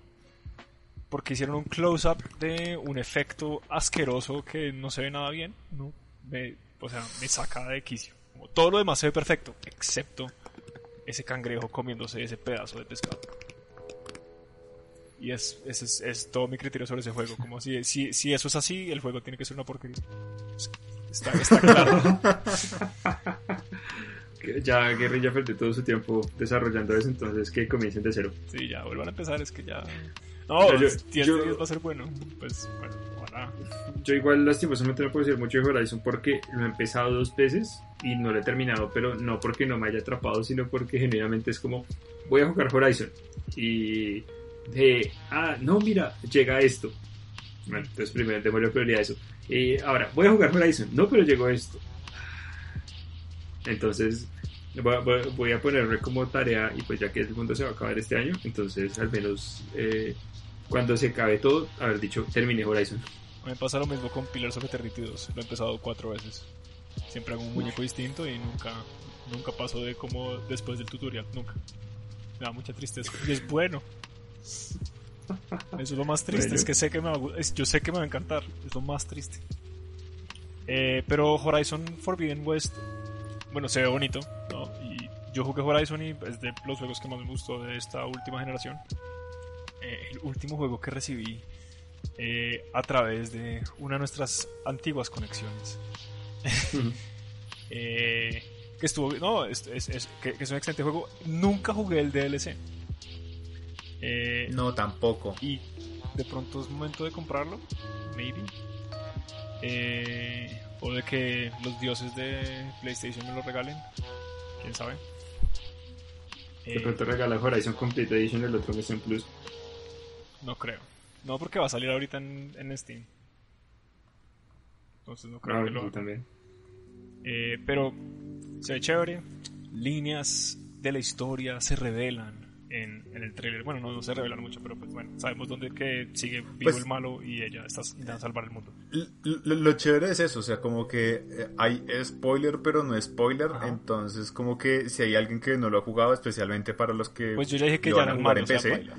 porque hicieron un close-up de un efecto asqueroso que no se ve nada bien, no me, o sea, me saca de quicio. Como todo lo demás se ve perfecto, excepto ese cangrejo comiéndose ese pedazo de pescado. Y es, es, es todo mi criterio sobre ese juego. Como si, si, si eso es así, el juego tiene que ser una porquería. Está claro. Ya Guerrilla perdió todo su tiempo desarrollando eso, entonces que comiencen de cero. Sí, ya vuelvan a empezar, es que ya. No, Yo- 10 de yo- 10 va a ser bueno. Pues bueno, ojalá. Yo igual lastimosamente no puedo decir mucho de Horizon porque lo he empezado dos veces y no lo he terminado, pero no porque no me haya atrapado, sino porque genuinamente es como, voy a jugar Horizon y de, ah, no, mira, llega esto. Bueno, entonces primero démosle prioridad a eso. Y ahora, voy a jugar Horizon, no, pero llegó esto. Entonces, voy a, ponerme como tarea y pues ya que el mundo se va a acabar este año, entonces al menos eh, cuando se acabe todo, haber dicho, terminé Horizon. Me pasa lo mismo con Pillars of Eternity 2. Lo he empezado cuatro veces. Siempre hago un muñeco distinto y nunca, nunca paso de como después del tutorial. Nunca. Me da mucha tristeza. Y es bueno. Eso es lo más triste. Bueno. Es que sé que me va es- yo sé que me va a encantar. Es lo más triste. Eh, pero Horizon Forbidden West, bueno, se ve bonito, ¿no? Y yo jugué Horizon y es de los juegos que más me gustó de esta última generación. Eh, el último juego que recibí eh, a través de una de nuestras antiguas conexiones. Eh, que estuvo, no, es, es- es- que, que es un excelente juego. Nunca jugué el DLC. Eh, No, tampoco. y de pronto es momento de comprarlo, maybe. Eh, o de que los dioses de PlayStation me lo regalen, quién sabe. De Eh, pronto regala Horizon Complete Edition, el otro mes en Plus. no creo. No, porque va a salir ahorita en, en Steam. Entonces no creo Ah, que lo haga. también. Eh, pero se ve chévere. Líneas de la historia se revelan. En, en el trailer. Bueno, no, no se revelan mucho, pero pues bueno, sabemos dónde que sigue vivo Pues- el malo y ella está intentando salvar el mundo. Lo, lo chévere es eso, o sea, como que eh, hay spoiler, pero no spoiler. Ajá. Entonces, como que si hay alguien que no lo ha jugado, especialmente para los que Pues yo ya dije que lo ya no es malo, en o sea, PC.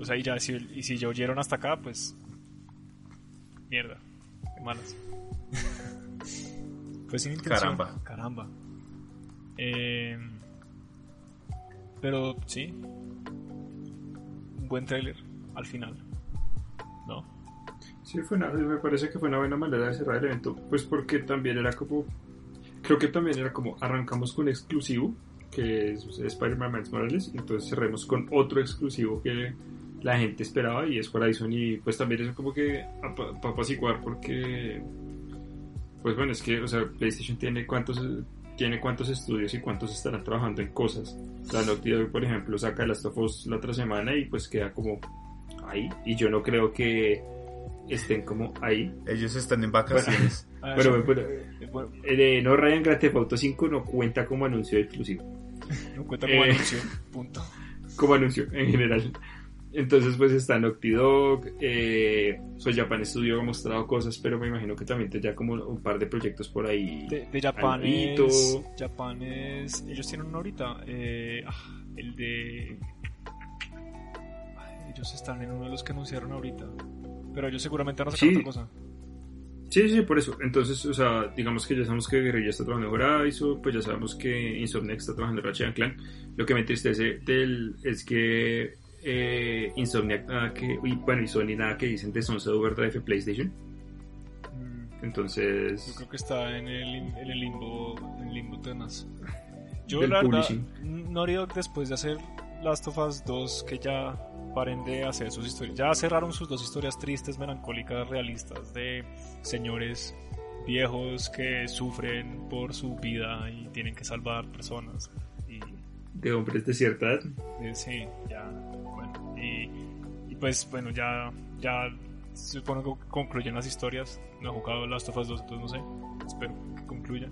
O sea, y ya si, y si ya oyeron hasta acá, pues mierda, qué malas. pues sin intención. Caramba. Caramba. Eh, pero sí, un buen trailer al final, ¿no? Sí, fue una, me parece que fue una buena manera de cerrar el evento, pues porque también era como, creo que también era como, arrancamos con exclusivo, que es Spider-Man Miles Morales, y entonces cerremos con otro exclusivo que la gente esperaba y es Horizon y pues también eso como que para apaciguar porque, pues bueno, es que, o sea, PlayStation tiene cuántos tiene cuántos estudios y cuántos estarán trabajando en cosas. Sea, Naughty Dog, por ejemplo, saca Last of Us la otra semana y pues queda como ahí. Y yo no creo que estén como ahí. Ellos están en vacaciones. Ah, Pero, bueno, eh, no Ryan Grand Theft Auto 5 no cuenta como anuncio exclusivo. no cuenta como Eh. anuncio, punto. Como anuncio en general. Entonces pues está Naughty Dog, eh, pues Japan Studio ha mostrado cosas, pero me imagino que también tendrá como un par de proyectos por ahí. De, de Japan es, Japan es- Ellos tienen uno ahorita. eh, ah, el de. Ay, ellos están en uno de los que anunciaron ahorita. Pero ellos seguramente van a sacar Sí. otra cosa. Sí, sí, por eso. Entonces, o sea, digamos que ya sabemos que Guerrilla está trabajando en Horizon, pues ya sabemos que Insomniac está trabajando en Ratchet Clank. Lo que me entristece del, es que eh, Insomniac nada que, y bueno, y Sony nada que dicen de Sunset Overdrive en PlayStation. Mm, Entonces, Yo creo que está en el, en el limbo. En el limbo tenas. Yo, la verdad, publishing. Naughty Dog después de hacer Last of Us 2, que ya paren de hacer sus historias. Ya cerraron sus dos historias tristes, melancólicas, realistas, de señores viejos que sufren por su vida y tienen que salvar personas. Y de hombres de cierta edad. eh, sí, ya. Y, y pues, bueno, ya, ya supongo que concluyen las historias. No he jugado Last of Us 2, entonces no sé. Espero que concluya.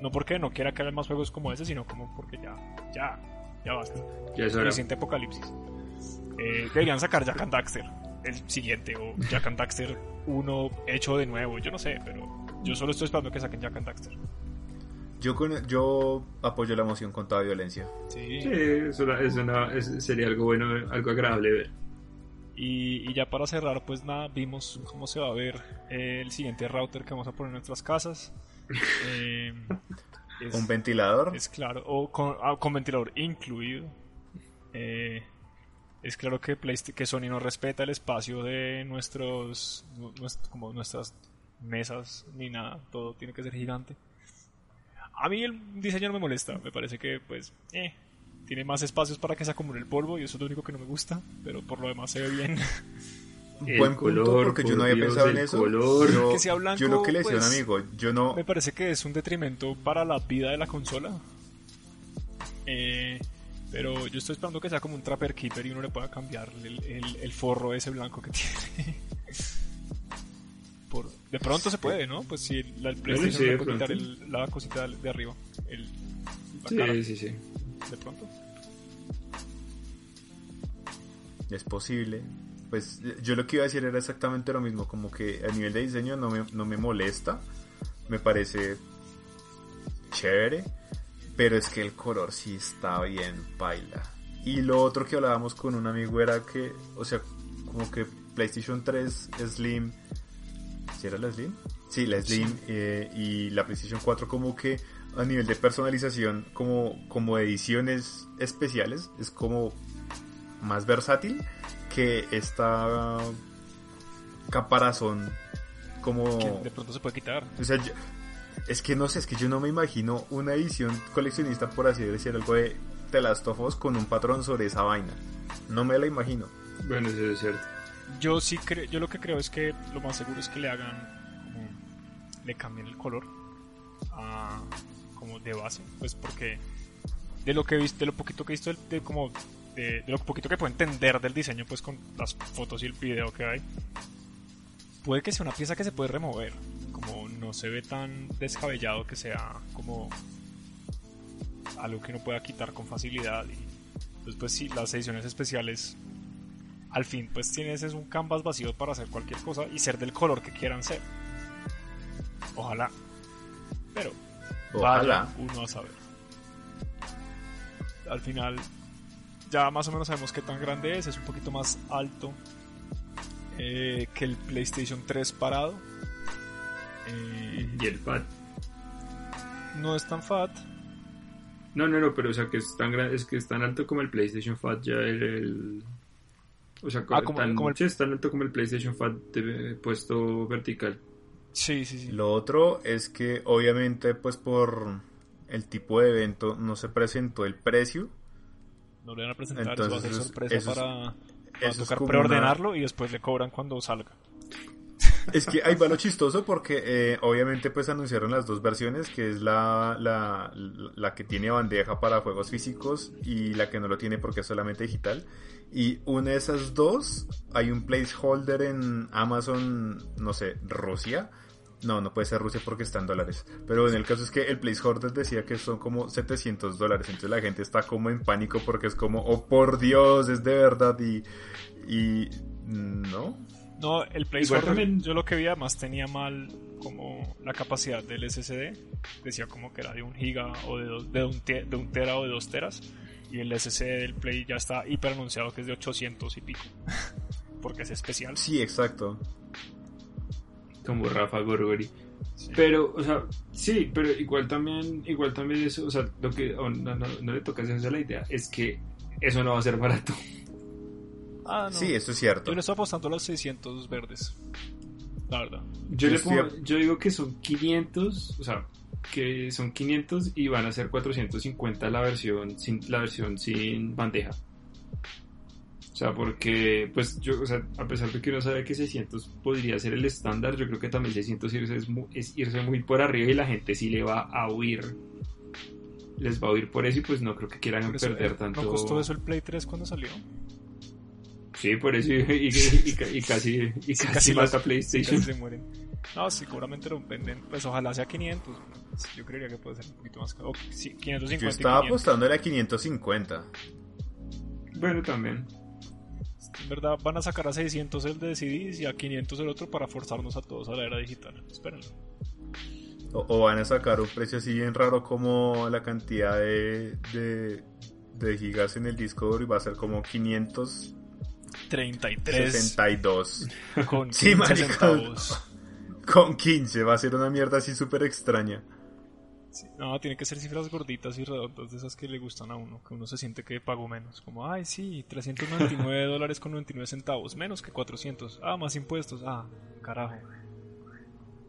No porque no quiera que haya más juegos como ese, sino como porque ya, ya, ya basta. Ya es hora. Suficiente apocalipsis. Eh, deberían sacar Jack and Daxter, el siguiente, o Jack and Daxter 1 hecho de nuevo, yo no sé, pero yo solo estoy esperando que saquen Jack and Daxter. Yo, con, yo apoyo la emoción con toda violencia. Sí. Sí, es una- es una- es- sería algo bueno, algo agradable ver. Y, y ya para cerrar, pues nada, vimos cómo se va a ver eh, el siguiente router que vamos a poner en nuestras casas. Eh, es, Un ventilador. es claro, o con, ah, con ventilador incluido. Eh, es claro que, Playsta- que Sony no respeta el espacio de nuestros, nu- nuest- como nuestras mesas ni nada, todo tiene que ser gigante. A mí el diseño no me molesta, me parece que pues eh, tiene más espacios para que se acumule el polvo y eso es lo único que no me gusta, pero por lo demás se ve bien. El Buen punto, color, porque yo no había Dios, pensado en eso. color. Yo, Que sea blanco, yo lo que le decía a un pues, amigo, yo no, Me parece que es un detrimento para la vida de la consola. Eh, pero yo estoy esperando que sea como un Trapper Keeper y uno le pueda cambiar el, el- el forro ese blanco que tiene. Por, de pronto se puede, ¿no? Pues si la el PlayStation sí, le puede quitar el- la cosita de arriba. El, la Sí, cara, sí, sí. de pronto. es posible. Pues yo lo que iba a decir era exactamente lo mismo, como que a nivel de diseño no me, no me molesta, me parece chévere, pero es que el color sí está bien paila. Y lo otro que hablábamos con un amigo era que, o sea, como que PlayStation 3 Slim, ¿sí era la Slim? Sí, la Slim eh, y la PlayStation 4 como que a nivel de personalización, como, como ediciones especiales, es como más versátil que esta caparazón como... Que de pronto se puede quitar. O sea, yo- es que no sé, es que yo no me imagino una edición coleccionista, por así decir, algo de The Last of Us con un patrón sobre esa vaina. No me la imagino. Bueno, eso es cierto. Yo sí creo, yo lo que creo es que lo más seguro es que le hagan como le cambien el color a como de base, pues porque de lo que he visto, de lo poquito que he visto del- de, como de, de lo poquito que puedo entender del diseño pues con las fotos y el video que hay puede que sea una pieza que se puede remover, como no se ve tan descabellado que sea como algo que uno pueda quitar con facilidad y Entonces, pues sí, las ediciones especiales, al fin, pues tienes es un canvas vacío para hacer cualquier cosa y ser del color que quieran ser. Ojalá. Pero, Ojalá. vaya uno a saber. Al final, ya más o menos sabemos qué tan grande es, es un poquito más alto eh, que el PlayStation 3 parado. Eh, Y el FAT. no es tan fat, No, no, no, pero o sea que es tan grande, es que es tan alto como el PlayStation Fat ya el, el- o sea, Ah, como- tan, como el- sí, es tan alto como el PlayStation Fat de- puesto vertical. Sí, sí, sí. Lo otro es que obviamente pues por el tipo de evento no se presentó el precio. No le van a presentar, Entonces, eso va a ser sorpresa eso es- para, para eso es tocar preordenarlo y después le cobran cuando salga. Es que ahí va chistoso porque eh, obviamente pues anunciaron las dos versiones, que es la, la, la que tiene bandeja para juegos físicos y la que no lo tiene porque es solamente digital. Y una de esas dos, hay un placeholder en Amazon, no sé, Rusia. No, no puede ser Rusia porque está en dólares. Pero en el caso es que el placeholder decía que son como 700 dólares. Entonces la gente está como en pánico porque es como, oh por Dios, es de verdad. Y, y no, No, el placeholder, también- yo lo que vi además tenía mal como la capacidad del SSD. Decía como que era de un giga o de, dos- de, un, te- de un tera o de dos teras. Y el SSD del Play ya está hiper anunciado que es de 800 y pico. Porque es especial. sí, exacto. como Rafa Gorgori. Sí. Pero, o sea, sí, pero igual también, igual también eso, o sea, lo que no, no, no le toca hacerse la idea es que eso no va a ser barato. Ah, no. Sí, eso es cierto. Yo le estoy apostando a los 600 verdes. La verdad. Yo, Yo le estoy pongo- yo digo que son 500, o sea, que son 500 y van a ser 450 la versión sin la versión sin bandeja. O sea, porque, pues yo, o sea, a pesar de que uno sabe que 600 podría ser el estándar, yo creo que también 600 irse es, irse muy por arriba y la gente sí le va a huir. Les va a huir por eso y pues no creo que quieran eso, perder eh, tanto. ¿No costó eso el Play 3 cuando salió? Sí, por eso y, y- y- y casi, y casi, casi mata PlayStation. Casi se mueren. No, seguramente lo venden. Pues ojalá sea 500. Yo creería que puede ser un poquito más caro. O, sí, 550 Yo estaba 500. apostando a 550. Bueno, también. En verdad van a sacar a 600 el de CDs y a 500 el otro para forzarnos a todos a la era digital. Espérenlo. O, o van a sacar un precio así bien raro como la cantidad de, de, de gigas en el disco duro y va a ser como 562 33 con Sí, 15 marica. centavos. con 15. Va a ser una mierda así súper extraña. Sí, No, tiene que ser cifras gorditas y redondas de esas que le gustan a uno, que uno se siente que pagó menos. Como, ay, sí, 399 dólares con 99 centavos, menos que 400. Ah, más impuestos. Ah, carajo.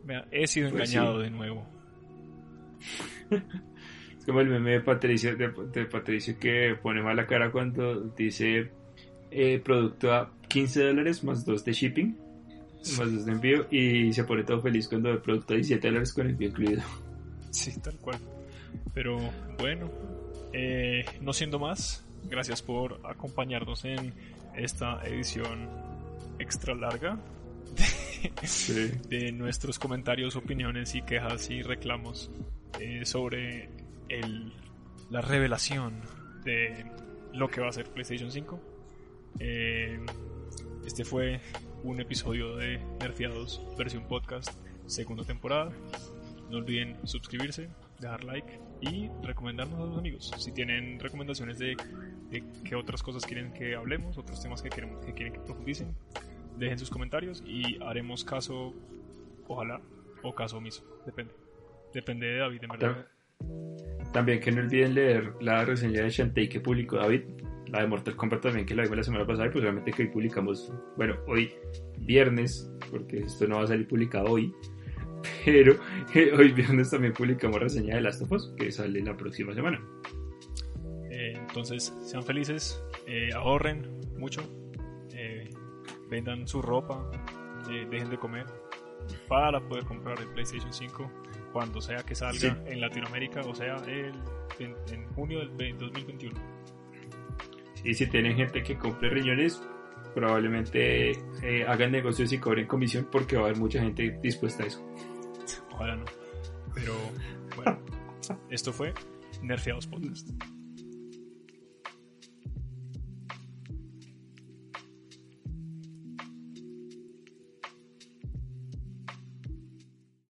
Vea, he sido Pues engañado sí. de nuevo. Es como el meme de Patricio, de, de Patricio que pone mala cara cuando dice eh, producto a 15 dólares más 2 de shipping, más 2 de envío, y se pone todo feliz cuando ve producto a 17 dólares con envío incluido. Sí, tal cual. Pero bueno, eh, no siendo más, gracias por acompañarnos en esta edición extra larga Sí. de nuestros comentarios, opiniones y quejas y reclamos eh, sobre el, la revelación de lo que va a ser PlayStation 5. Eh, este fue un episodio de Nerfeados versión podcast, segunda temporada. No olviden suscribirse, dejar like y recomendarnos a sus amigos. Si tienen recomendaciones de, de qué otras cosas quieren que hablemos, otros temas que quieren que, quieren que profundicen, dejen sus comentarios y haremos caso, ojalá, o caso omiso. Depende. Depende de David, en verdad. Tam- También que no olviden leer la reseña de Shantae que publicó David, la de Mortal Kombat también que la vimos la semana pasada y pues obviamente que hoy publicamos, bueno, hoy viernes, porque esto no va a salir publicado hoy, pero eh, hoy viernes también publicamos reseña de Last of Us que sale la próxima semana. Eh, entonces, sean felices, eh, ahorren mucho, eh, vendan su ropa, dejen de comer para poder comprar el PlayStation 5 cuando sea que salga Sí. en Latinoamérica, o sea, el, en, en junio del ve- 2021. Y si tienen gente que compre riñones, probablemente eh, hagan negocios y cobren comisión porque va a haber mucha gente dispuesta a eso. Ojalá no. Pero bueno, esto fue Nerfeados Podcast.